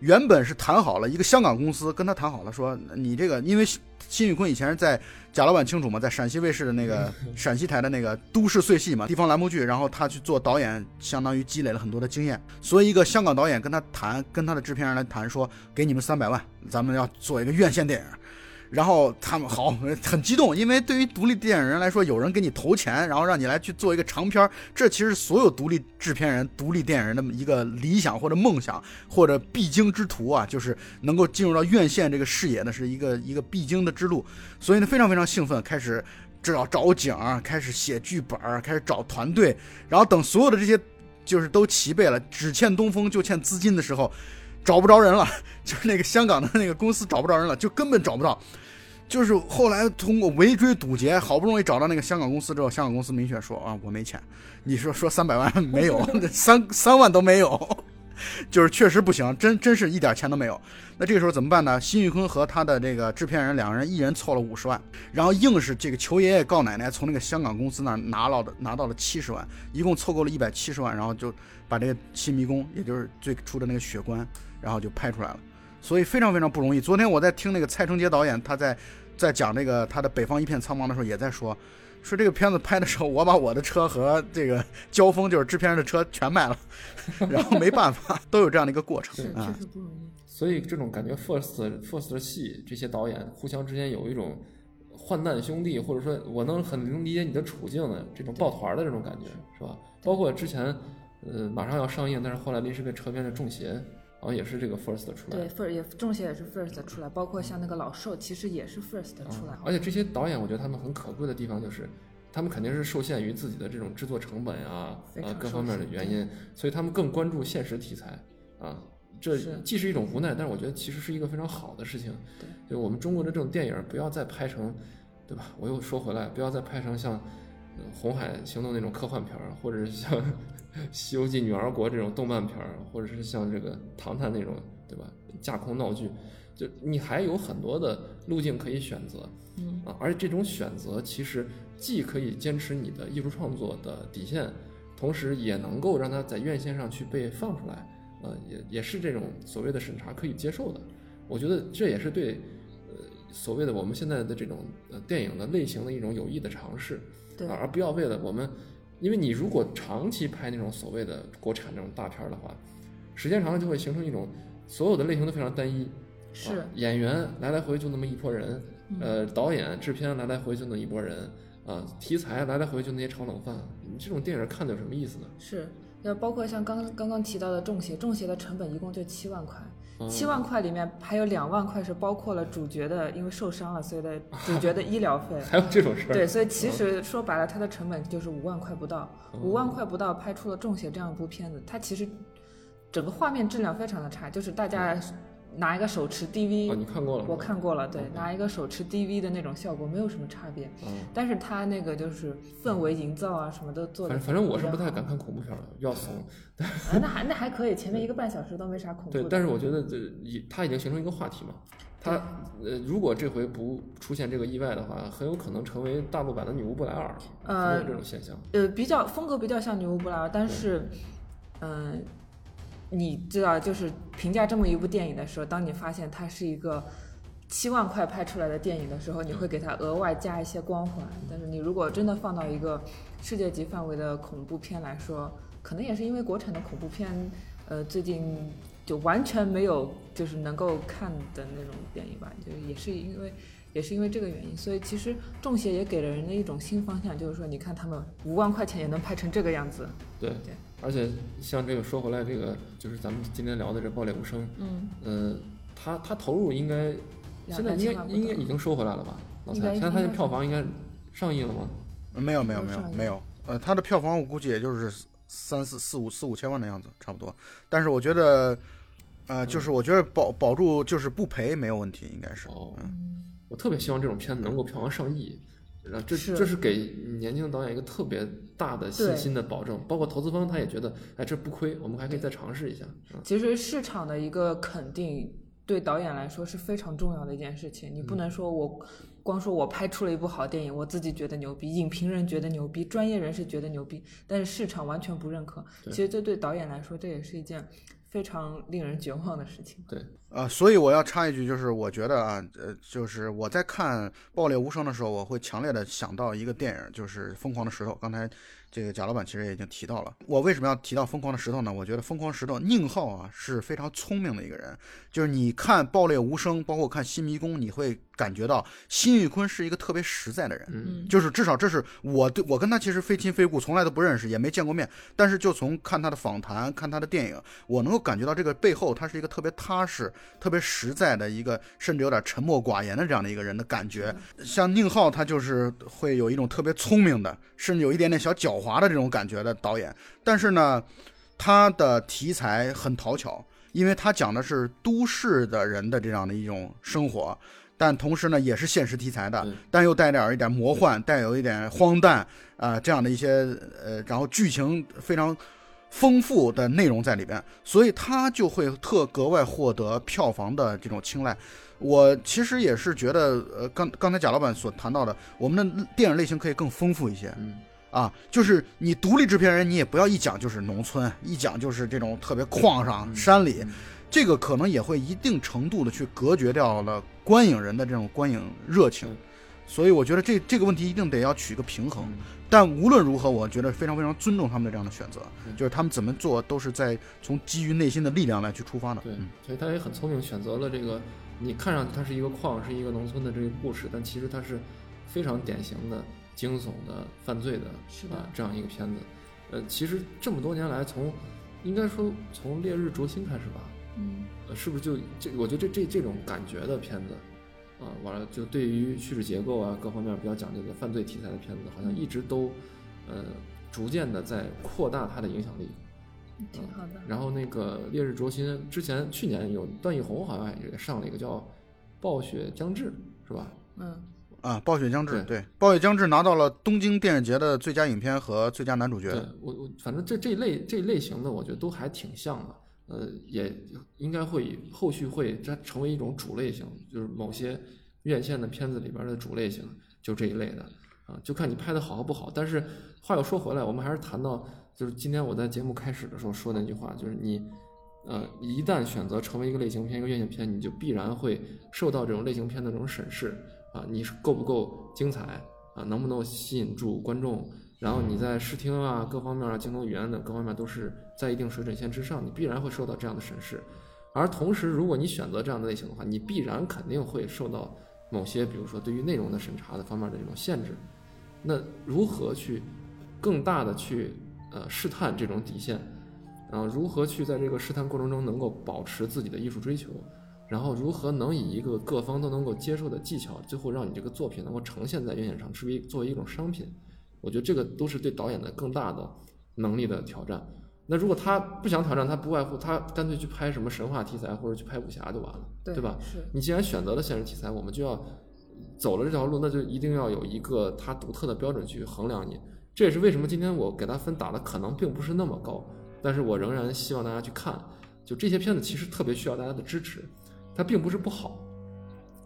原本是谈好了一个香港公司跟他谈好了，说你这个因为。辛宇坤以前是在贾老板清楚吗，在陕西卫视的那个陕西台的那个都市碎戏嘛，地方栏目剧，然后他去做导演，相当于积累了很多的经验。所以一个香港导演跟他谈，跟他的制片人来谈，说给你们三百万，咱们要做一个院线电影。然后他们好 很激动，因为对于独立电影人来说，有人给你投钱，然后让你来去做一个长片这其实所有独立制片人、独立电影人的一个理想或者梦想或者必经之途啊，就是能够进入到院线这个视野呢，是一个一个必经的之路。所以呢，非常非常兴奋，开始找找景，开始写剧本，开始找团队，然后等所有的这些就是都齐备了，只欠东风就欠资金的时候。找不着人了，就是那个香港的那个公司找不着人了，就根本找不到。就是后来通过围追堵截，好不容易找到那个香港公司之后，香港公司明确说啊，我没钱。你说说三百万没有，三三万都没有，就是确实不行，真真是一点钱都没有。那这个时候怎么办呢？辛玉坤和他的这个制片人两个人一人凑了五十万，然后硬是这个求爷爷告奶奶，从那个香港公司那拿到的拿到了七十万，一共凑够了一百七十万，然后就把这个新迷宫，也就是最初的那个血观。然后就拍出来了，所以非常非常不容易。昨天我在听那个蔡成杰导演，他在在讲这个他的《北方一片苍茫》的时候，也在说，说这个片子拍的时候，我把我的车和这个交锋就是制片人的车全卖了，然后没办法，都有这样的一个过程啊。确实不容易。所以这种感觉，first first 的戏，这些导演互相之间有一种患难兄弟，或者说我能很能理解你的处境的这种抱团的这种感觉，是吧？包括之前呃马上要上映，但是后来临时被撤片的《中邪》。好像也是这个 first 出来，对，first 也中邪也是 first 出来，包括像那个老寿，其实也是 first 出来。而且这些导演，我觉得他们很可贵的地方就是，他们肯定是受限于自己的这种制作成本啊，啊，各方面的原因，所以他们更关注现实题材啊。这既是一种无奈，但是我觉得其实是一个非常好的事情。对，就我们中国的这种电影，不要再拍成对吧？我又说回来，不要再拍成像《红海行动》那种科幻片儿，或者是像《西游记女儿国》这种动漫片儿，或者是像这个《唐探》那种，对吧？架空闹剧，就你还有很多的路径可以选择，嗯啊，而且这种选择其实既可以坚持你的艺术创作的底线，同时也能够让它在院线上去被放出来，呃，也也是这种所谓的审查可以接受的。我觉得这也是对。呃所谓的我们现在的这种呃电影的类型的一种有益的尝试，对，而不要为了我们，因为你如果长期拍那种所谓的国产那种大片的话，时间长了就会形成一种所有的类型都非常单一，是演员来来回就那么一拨人，呃，导演制片来来回就那一拨人，啊，题材来来回就那些炒冷饭，你这种电影看的有什么意思呢？是，要包括像刚刚刚提到的《中邪》，《中邪》的成本一共就七万块。七万块里面还有两万块是包括了主角的，因为受伤了，所以的 主角的医疗费。还有这种事儿？对，所以其实说白了，它的成本就是五万块不到，五万块不到拍出了《中邪》这样一部片子，它其实整个画面质量非常的差，就是大家。拿一个手持 DV，你看过了？我看过了，对，拿一个手持 DV 的那种效果没有什么差别，嗯，但是它那个就是氛围营造啊，什么都做的。反正反正我是不太敢看恐怖片的，要怂。啊，那还 那还可以，前面一个半小时都没啥恐怖。对，但是我觉得这已它已经形成一个话题嘛，它呃，如果这回不出现这个意外的话，很有可能成为大陆版的女巫布莱尔，呃，这种现象。呃，比较风格比较像女巫布莱尔，但是，嗯。你知道，就是评价这么一部电影的时候，当你发现它是一个七万块拍出来的电影的时候，你会给它额外加一些光环。但是你如果真的放到一个世界级范围的恐怖片来说，可能也是因为国产的恐怖片，呃，最近就完全没有就是能够看的那种电影吧，就也是因为也是因为这个原因，所以其实《中邪》也给了人的一种新方向，就是说，你看他们五万块钱也能拍成这个样子。对对。而且像这个说回来，这个就是咱们今天聊的这《爆裂无声》，嗯，呃，他他投入应该现在应该应该已经收回来了吧？老蔡，现在他的票房应该上亿了吗？没有没有没有没有，呃，他的票房我估计也就是三四四五四五千万的样子，差不多。但是我觉得，呃，就是我觉得保保住就是不赔没有问题，应该是。哦，我特别希望这种片子能够票房上亿。这这是给年轻的导演一个特别大的信心的保证，包括投资方他也觉得，哎，这不亏，我们还可以再尝试一下。其实市场的一个肯定对导演来说是非常重要的一件事情，你不能说我光说我拍出了一部好电影，我自己觉得牛逼，影评人觉得牛逼，专业人士觉得牛逼，但是市场完全不认可。其实这对导演来说，这也是一件。非常令人绝望的事情。对，啊，所以我要插一句，就是我觉得啊，呃，就是我在看《爆裂无声》的时候，我会强烈的想到一个电影，就是《疯狂的石头》。刚才。这个贾老板其实也已经提到了，我为什么要提到疯狂的石头呢？我觉得疯狂石头宁浩啊是非常聪明的一个人，就是你看《爆裂无声》，包括看《新迷宫》，你会感觉到辛玉坤是一个特别实在的人，嗯，就是至少这是我对我跟他其实非亲非故，从来都不认识，也没见过面，但是就从看他的访谈、看他的电影，我能够感觉到这个背后他是一个特别踏实、特别实在的一个，甚至有点沉默寡言的这样的一个人的感觉。像宁浩，他就是会有一种特别聪明的，甚至有一点点小狡。狡猾的这种感觉的导演，但是呢，他的题材很讨巧，因为他讲的是都市的人的这样的一种生活，但同时呢，也是现实题材的，但又带点一点魔幻，带有一点荒诞啊，这样的一些呃，然后剧情非常丰富的内容在里边，所以他就会特格外获得票房的这种青睐。我其实也是觉得，呃，刚刚才贾老板所谈到的，我们的电影类型可以更丰富一些。嗯。啊，就是你独立制片人，你也不要一讲就是农村，一讲就是这种特别矿上山里，这个可能也会一定程度的去隔绝掉了观影人的这种观影热情，所以我觉得这这个问题一定得要取一个平衡。但无论如何，我觉得非常非常尊重他们的这样的选择，就是他们怎么做都是在从基于内心的力量来去出发的。对，所以他也很聪明，选择了这个你看上去它是一个矿，是一个农村的这个故事，但其实它是非常典型的。惊悚的、犯罪的，是吧？这样一个片子，呃，其实这么多年来，从应该说从《烈日灼心》开始吧，嗯，呃，是不是就这？我觉得这这这种感觉的片子，啊，完了就对于叙事结构啊各方面比较讲究的犯罪题材的片子，好像一直都，呃，逐渐的在扩大它的影响力。挺好的。然后那个《烈日灼心》之前去年有段奕宏好像也上了一个叫《暴雪将至》，是吧？嗯。啊，《暴雪将至》对，《暴雪将至》拿到了东京电影节的最佳影片和最佳男主角。对我我反正这这类这类型的，我觉得都还挺像的。呃，也应该会后续会它成为一种主类型，就是某些院线的片子里边的主类型，就这一类的啊，就看你拍的好和不好。但是话又说回来，我们还是谈到，就是今天我在节目开始的时候说那句话，就是你。呃，一旦选择成为一个类型片、一个院线片，你就必然会受到这种类型片的这种审视啊，你是够不够精彩啊，能不能吸引住观众？然后你在视听啊、各方面啊、镜头语言等各方面都是在一定水准线之上，你必然会受到这样的审视。而同时，如果你选择这样的类型的话，你必然肯定会受到某些，比如说对于内容的审查的方面的这种限制。那如何去更大的去呃试探这种底线？然后如何去在这个试探过程中能够保持自己的艺术追求，然后如何能以一个各方都能够接受的技巧，最后让你这个作品能够呈现在院线上，成为作为一种商品，我觉得这个都是对导演的更大的能力的挑战。那如果他不想挑战，他不外乎他干脆去拍什么神话题材或者去拍武侠就完了，对吧？是你既然选择了现实题材，我们就要走了这条路，那就一定要有一个他独特的标准去衡量你。这也是为什么今天我给他分打的可能并不是那么高。但是我仍然希望大家去看，就这些片子其实特别需要大家的支持，它并不是不好，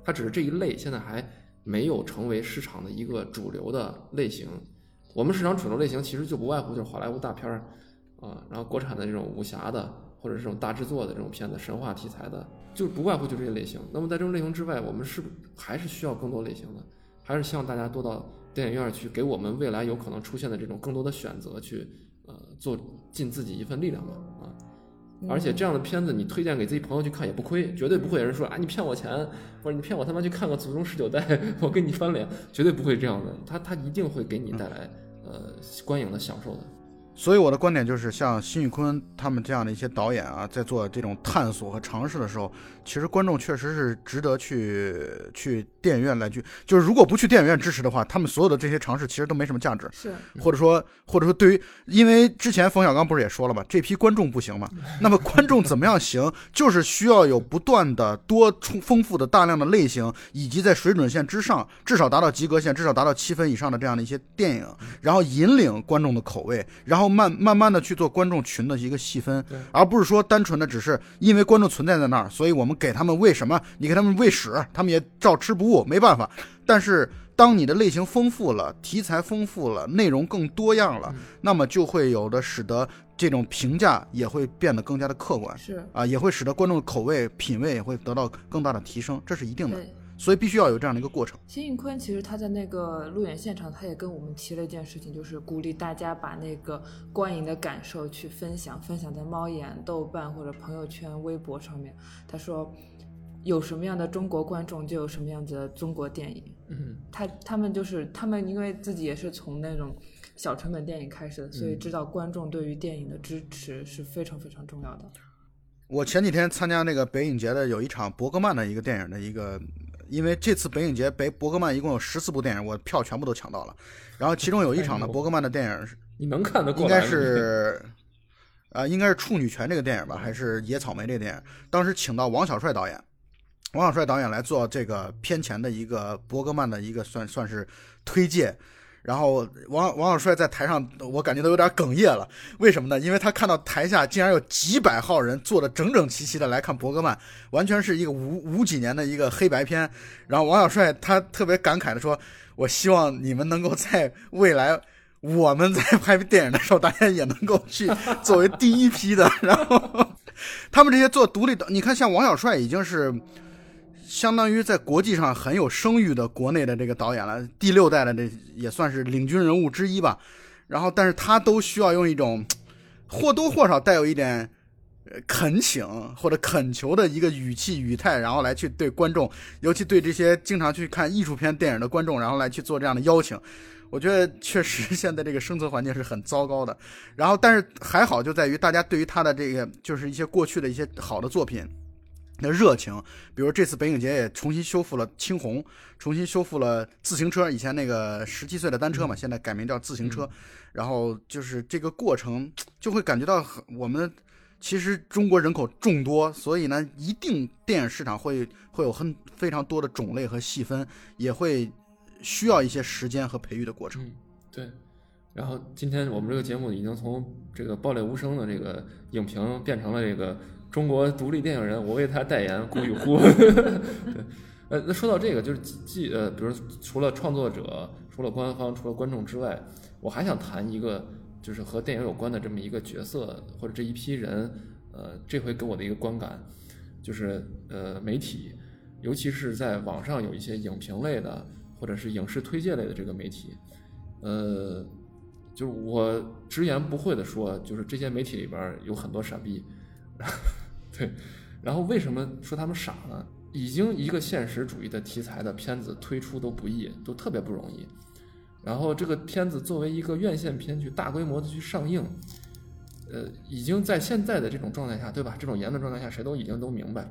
它只是这一类现在还没有成为市场的一个主流的类型。我们市场主流类型其实就不外乎就是好莱坞大片儿啊，然后国产的这种武侠的或者这种大制作的这种片子，神话题材的，就不外乎就这些类型。那么在这种类型之外，我们是还是需要更多类型的，还是希望大家多到电影院去，给我们未来有可能出现的这种更多的选择去。呃，做尽自己一份力量吧，而且这样的片子你推荐给自己朋友去看也不亏，绝对不会有人说啊你骗我钱，或者你骗我他妈去看个祖宗十九代，我跟你翻脸，绝对不会这样的，他他一定会给你带来呃观影的享受的。所以我的观点就是，像辛宇坤他们这样的一些导演啊，在做这种探索和尝试的时候，其实观众确实是值得去去电影院来去。就是如果不去电影院支持的话，他们所有的这些尝试其实都没什么价值。是，或者说或者说对于，因为之前冯小刚不是也说了嘛？这批观众不行嘛。那么观众怎么样行？就是需要有不断的多充丰富的大量的类型，以及在水准线之上，至少达到及格线，至少达到七分以上的这样的一些电影，然后引领观众的口味，然后。后慢慢慢的去做观众群的一个细分，而不是说单纯的只是因为观众存在在那儿，所以我们给他们喂什么，你给他们喂屎，他们也照吃不误，没办法。但是当你的类型丰富了，题材丰富了，内容更多样了，那么就会有的使得这种评价也会变得更加的客观，是啊，也会使得观众的口味品味也会得到更大的提升，这是一定的。所以必须要有这样的一个过程。辛运坤其实他在那个路演现场，他也跟我们提了一件事情，就是鼓励大家把那个观影的感受去分享，分享在猫眼、豆瓣或者朋友圈、微博上面。他说，有什么样的中国观众，就有什么样子的中国电影。嗯，他他们就是他们，因为自己也是从那种小成本电影开始的，所以知道观众对于电影的支持是非常非常重要的。我前几天参加那个北影节的有一场伯格曼的一个电影的一个。因为这次北影节，北伯格曼一共有十四部电影，我票全部都抢到了。然后其中有一场呢，伯格曼的电影是，你能看得过应该是，啊，应该是《处女泉》这个电影吧，还是《野草莓》这个电影？当时请到王小帅导演，王小帅导演来做这个片前的一个伯格曼的一个算算是推介。然后王王小帅在台上，我感觉都有点哽咽了。为什么呢？因为他看到台下竟然有几百号人坐的整整齐齐的来看伯格曼，完全是一个五五几年的一个黑白片。然后王小帅他特别感慨的说：“我希望你们能够在未来，我们在拍电影的时候，大家也能够去作为第一批的。”然后 他们这些做独立的，你看像王小帅已经是。相当于在国际上很有声誉的国内的这个导演了，第六代的这也算是领军人物之一吧。然后，但是他都需要用一种或多或少带有一点呃恳请或者恳求的一个语气语态，然后来去对观众，尤其对这些经常去看艺术片电影的观众，然后来去做这样的邀请。我觉得确实现在这个生存环境是很糟糕的。然后，但是还好就在于大家对于他的这个就是一些过去的一些好的作品。的热情，比如这次北影节也重新修复了青红，重新修复了自行车，以前那个十七岁的单车嘛，现在改名叫自行车。然后就是这个过程，就会感觉到我们其实中国人口众多，所以呢，一定电影市场会会有很非常多的种类和细分，也会需要一些时间和培育的过程。对。然后今天我们这个节目已经从这个爆裂无声的这个影评变成了这个中国独立电影人，我为他代言，顾宇呼。对，呃，那说到这个，就是既呃，比如除了创作者、除了官方、除了观众之外，我还想谈一个，就是和电影有关的这么一个角色或者这一批人。呃，这回给我的一个观感，就是呃，媒体，尤其是在网上有一些影评类的或者是影视推介类的这个媒体，呃。就是我直言不讳的说，就是这些媒体里边有很多傻逼，对。然后为什么说他们傻呢？已经一个现实主义的题材的片子推出都不易，都特别不容易。然后这个片子作为一个院线片去大规模的去上映，呃，已经在现在的这种状态下，对吧？这种言论状态下，谁都已经都明白，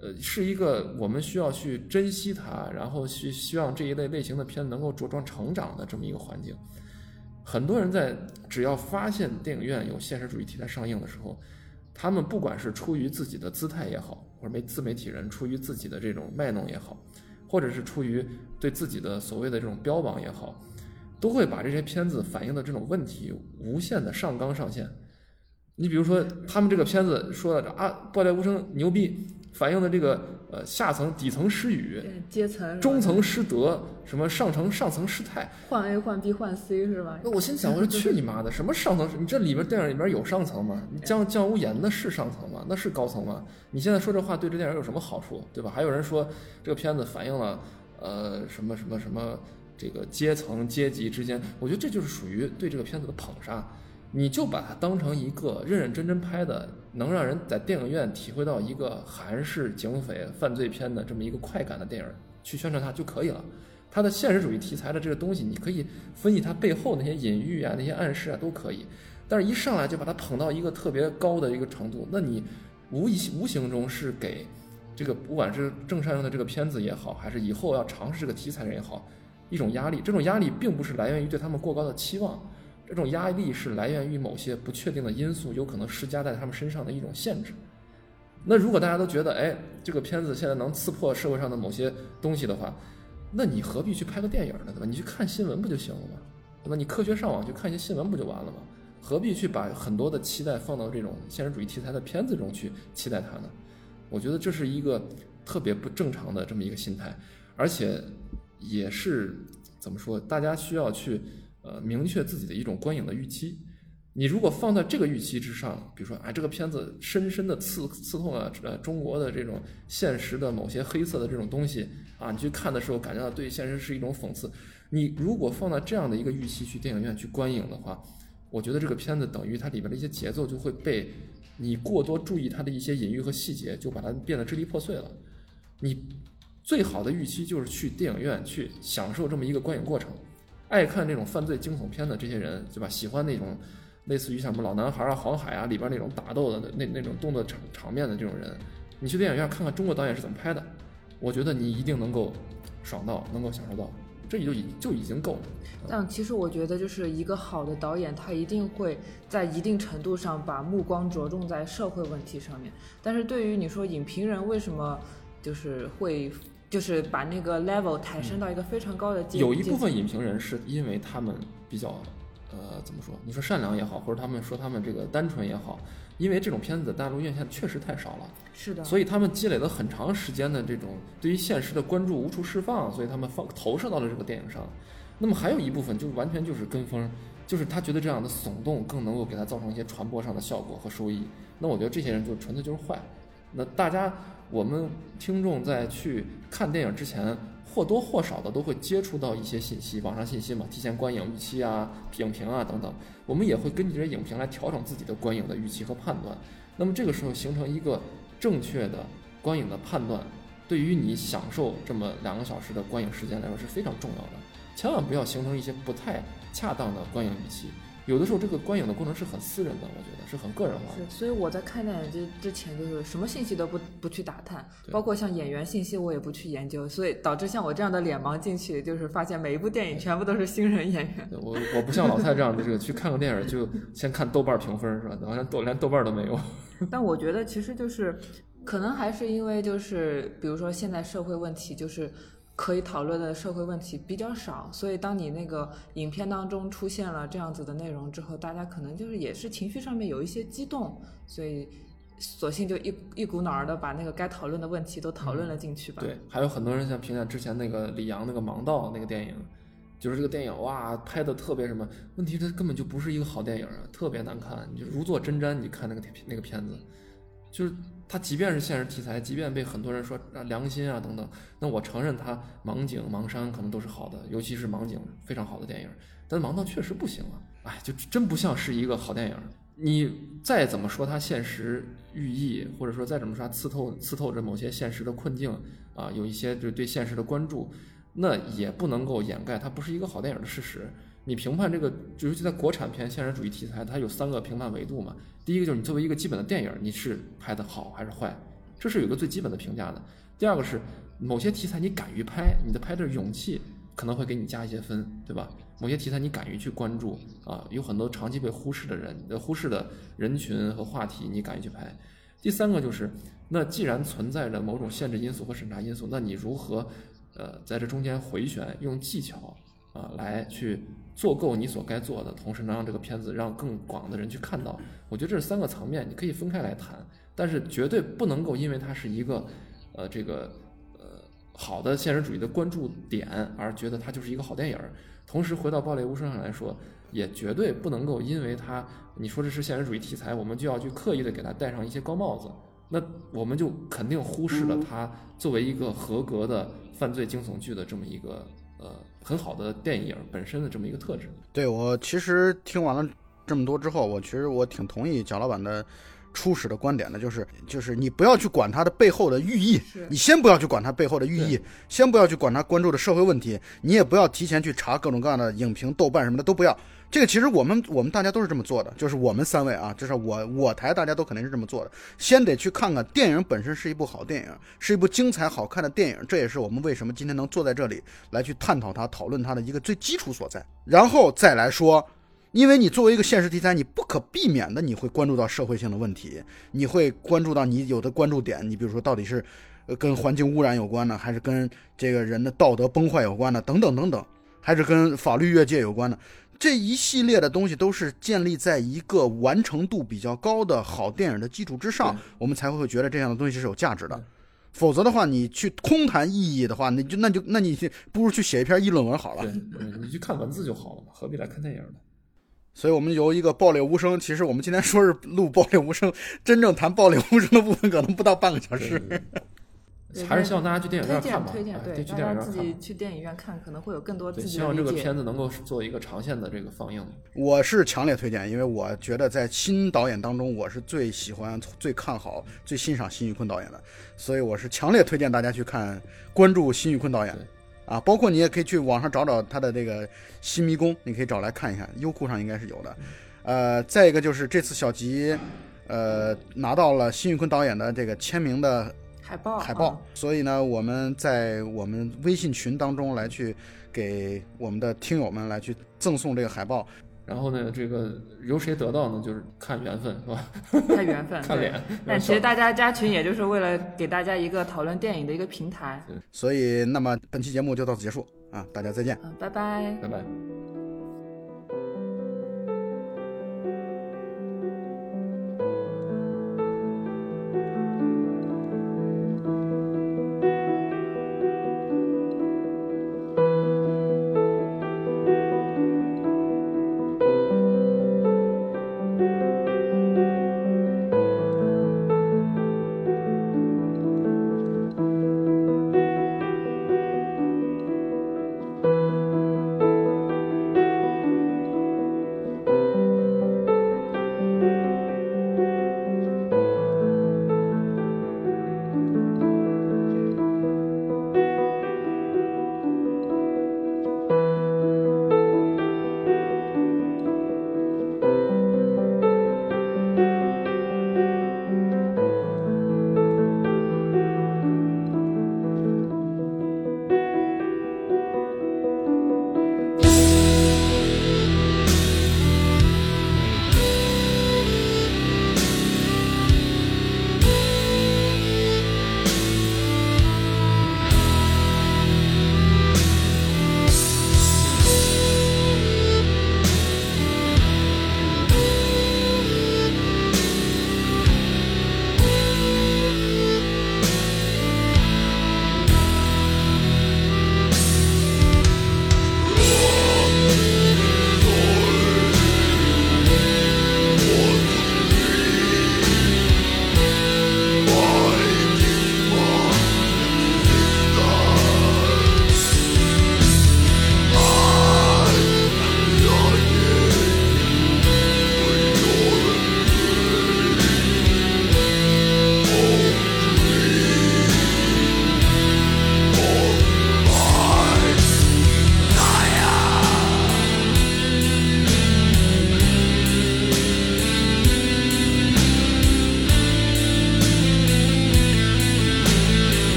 呃，是一个我们需要去珍惜它，然后去希望这一类类型的片子能够茁壮成长的这么一个环境。很多人在只要发现电影院有现实主义题材上映的时候，他们不管是出于自己的姿态也好，或者媒自媒体人出于自己的这种卖弄也好，或者是出于对自己的所谓的这种标榜也好，都会把这些片子反映的这种问题无限的上纲上线。你比如说，他们这个片子说的啊，《爆裂无声》牛逼。反映的这个呃下层底层失语，阶层中层失德，什么上层上层失态，换 A 换 B 换 C 是吧？那我心想，我说去你妈的，什么上层？你这里边电影里边有上层吗？你江江无言那是上层吗？那是高层吗？你现在说这话对这电影有什么好处？对吧？还有人说这个片子反映了呃什么什么什么这个阶层阶级之间，我觉得这就是属于对这个片子的捧杀。你就把它当成一个认认真真拍的，能让人在电影院体会到一个韩式警匪犯罪片的这么一个快感的电影去宣传它就可以了。它的现实主义题材的这个东西，你可以分析它背后那些隐喻啊、那些暗示啊都可以。但是，一上来就把它捧到一个特别高的一个程度，那你无意无形中是给这个不管是正善用的这个片子也好，还是以后要尝试这个题材人也好，一种压力。这种压力并不是来源于对他们过高的期望。这种压力是来源于某些不确定的因素，有可能施加在他们身上的一种限制。那如果大家都觉得，哎，这个片子现在能刺破社会上的某些东西的话，那你何必去拍个电影呢？对吧？你去看新闻不就行了吗？对吧？你科学上网去看一些新闻不就完了吗？何必去把很多的期待放到这种现实主义题材的片子中去期待它呢？我觉得这是一个特别不正常的这么一个心态，而且也是怎么说？大家需要去。呃，明确自己的一种观影的预期。你如果放在这个预期之上，比如说，哎，这个片子深深的刺刺痛了呃中国的这种现实的某些黑色的这种东西啊，你去看的时候感觉到对现实是一种讽刺。你如果放在这样的一个预期去电影院去观影的话，我觉得这个片子等于它里边的一些节奏就会被你过多注意它的一些隐喻和细节，就把它变得支离破碎了。你最好的预期就是去电影院去享受这么一个观影过程。爱看这种犯罪惊悚片的这些人，对吧？喜欢那种类似于像什么老男孩啊、黄海啊里边那种打斗的那那种动作场场面的这种人，你去电影院看看中国导演是怎么拍的，我觉得你一定能够爽到，能够享受到，这就已就已经够了。但其实我觉得，就是一个好的导演，他一定会在一定程度上把目光着重在社会问题上面。但是对于你说影评人为什么就是会？就是把那个 level 抬升到一个非常高的阶。有一部分影评人是因为他们比较，呃，怎么说？你说善良也好，或者他们说他们这个单纯也好，因为这种片子大陆院线确实太少了，是的，所以他们积累了很长时间的这种对于现实的关注无处释放，所以他们放投射到了这个电影上。那么还有一部分就完全就是跟风，就是他觉得这样的耸动更能够给他造成一些传播上的效果和收益。那我觉得这些人就纯粹就是坏。那大家。我们听众在去看电影之前，或多或少的都会接触到一些信息，网上信息嘛，提前观影预期啊、影评啊等等。我们也会根据这些影评来调整自己的观影的预期和判断。那么这个时候形成一个正确的观影的判断，对于你享受这么两个小时的观影时间来说是非常重要的。千万不要形成一些不太恰当的观影预期。有的时候，这个观影的过程是很私人的，我觉得是很个人化的。是，所以我在看电影之之前，就是什么信息都不不去打探，包括像演员信息我也不去研究，所以导致像我这样的脸盲进去，就是发现每一部电影全部都是新人演员。我我不像老蔡这样的，这个去看个电影就先看豆瓣评分是吧？好像豆连豆瓣都没有。但我觉得其实就是，可能还是因为就是，比如说现在社会问题就是。可以讨论的社会问题比较少，所以当你那个影片当中出现了这样子的内容之后，大家可能就是也是情绪上面有一些激动，所以索性就一一股脑儿的把那个该讨论的问题都讨论了进去吧。对，还有很多人像评价之前那个李阳那个《盲道》那个电影，就是这个电影哇拍的特别什么，问题它根本就不是一个好电影啊，特别难看，你就如坐针毡。你看那个那个片子，就是。它即便是现实题材，即便被很多人说啊良心啊等等，那我承认它盲井盲山可能都是好的，尤其是盲井非常好的电影，但盲道确实不行啊，哎，就真不像是一个好电影。你再怎么说它现实寓意，或者说再怎么说它刺透刺透着某些现实的困境啊，有一些就对现实的关注，那也不能够掩盖它不是一个好电影的事实。你评判这个，尤其在国产片现实主义题材，它有三个评判维度嘛。第一个就是你作为一个基本的电影，你是拍的好还是坏，这是有个最基本的评价的。第二个是某些题材你敢于拍，你的拍的勇气可能会给你加一些分，对吧？某些题材你敢于去关注啊，有很多长期被忽视的人、忽视的人群和话题，你敢于去拍。第三个就是，那既然存在着某种限制因素和审查因素，那你如何呃在这中间回旋，用技巧啊来去。做够你所该做的，同时能让这个片子让更广的人去看到。我觉得这是三个层面，你可以分开来谈，但是绝对不能够因为它是一个，呃，这个呃好的现实主义的关注点而觉得它就是一个好电影。同时回到《暴裂无声》上来说，也绝对不能够因为它你说这是现实主义题材，我们就要去刻意的给它戴上一些高帽子，那我们就肯定忽视了它作为一个合格的犯罪惊悚剧的这么一个呃。很好的电影本身的这么一个特质。对我其实听完了这么多之后，我其实我挺同意蒋老板的初始的观点呢，就是就是你不要去管它的背后的寓意，你先不要去管它背后的寓意，先不要去管它关注的社会问题，你也不要提前去查各种各样的影评、豆瓣什么的都不要。这个其实我们我们大家都是这么做的，就是我们三位啊，就是我我台大家都肯定是这么做的。先得去看看电影本身是一部好电影，是一部精彩好看的电影，这也是我们为什么今天能坐在这里来去探讨它、讨论它的一个最基础所在。然后再来说，因为你作为一个现实题材，你不可避免的你会关注到社会性的问题，你会关注到你有的关注点，你比如说到底是呃跟环境污染有关呢，还是跟这个人的道德崩坏有关呢，等等等等，还是跟法律越界有关呢。这一系列的东西都是建立在一个完成度比较高的好电影的基础之上，我们才会觉得这样的东西是有价值的。否则的话，你去空谈意义的话，那就那就那你不如去写一篇议论文好了。你去看文字就好了嘛，何必来看电影呢？所以，我们由一个爆裂无声，其实我们今天说是录爆裂无声，真正谈爆裂无声的部分可能不到半个小时。还是希望大家去电影院看吧，推荐对，大家自己去电影院看，可能会有更多自己的希望这个片子能够做一个长线的这个放映。我是强烈推荐，因为我觉得在新导演当中，我是最喜欢、最看好、最欣赏辛玉坤导演的，所以我是强烈推荐大家去看，关注辛玉坤导演。啊，包括你也可以去网上找找他的这个《新迷宫》，你可以找来看一看，优酷上应该是有的。呃，再一个就是这次小吉，呃，拿到了辛玉坤导演的这个签名的。海报，海报。所以呢，我们在我们微信群当中来去给我们的听友们来去赠送这个海报。然后呢，这个由谁得到呢？就是看缘分，是吧？看缘分，看脸。但其实大家加群，也就是为了给大家一个讨论电影的一个平台。所以，那么本期节目就到此结束啊！大家再见。拜拜，拜拜。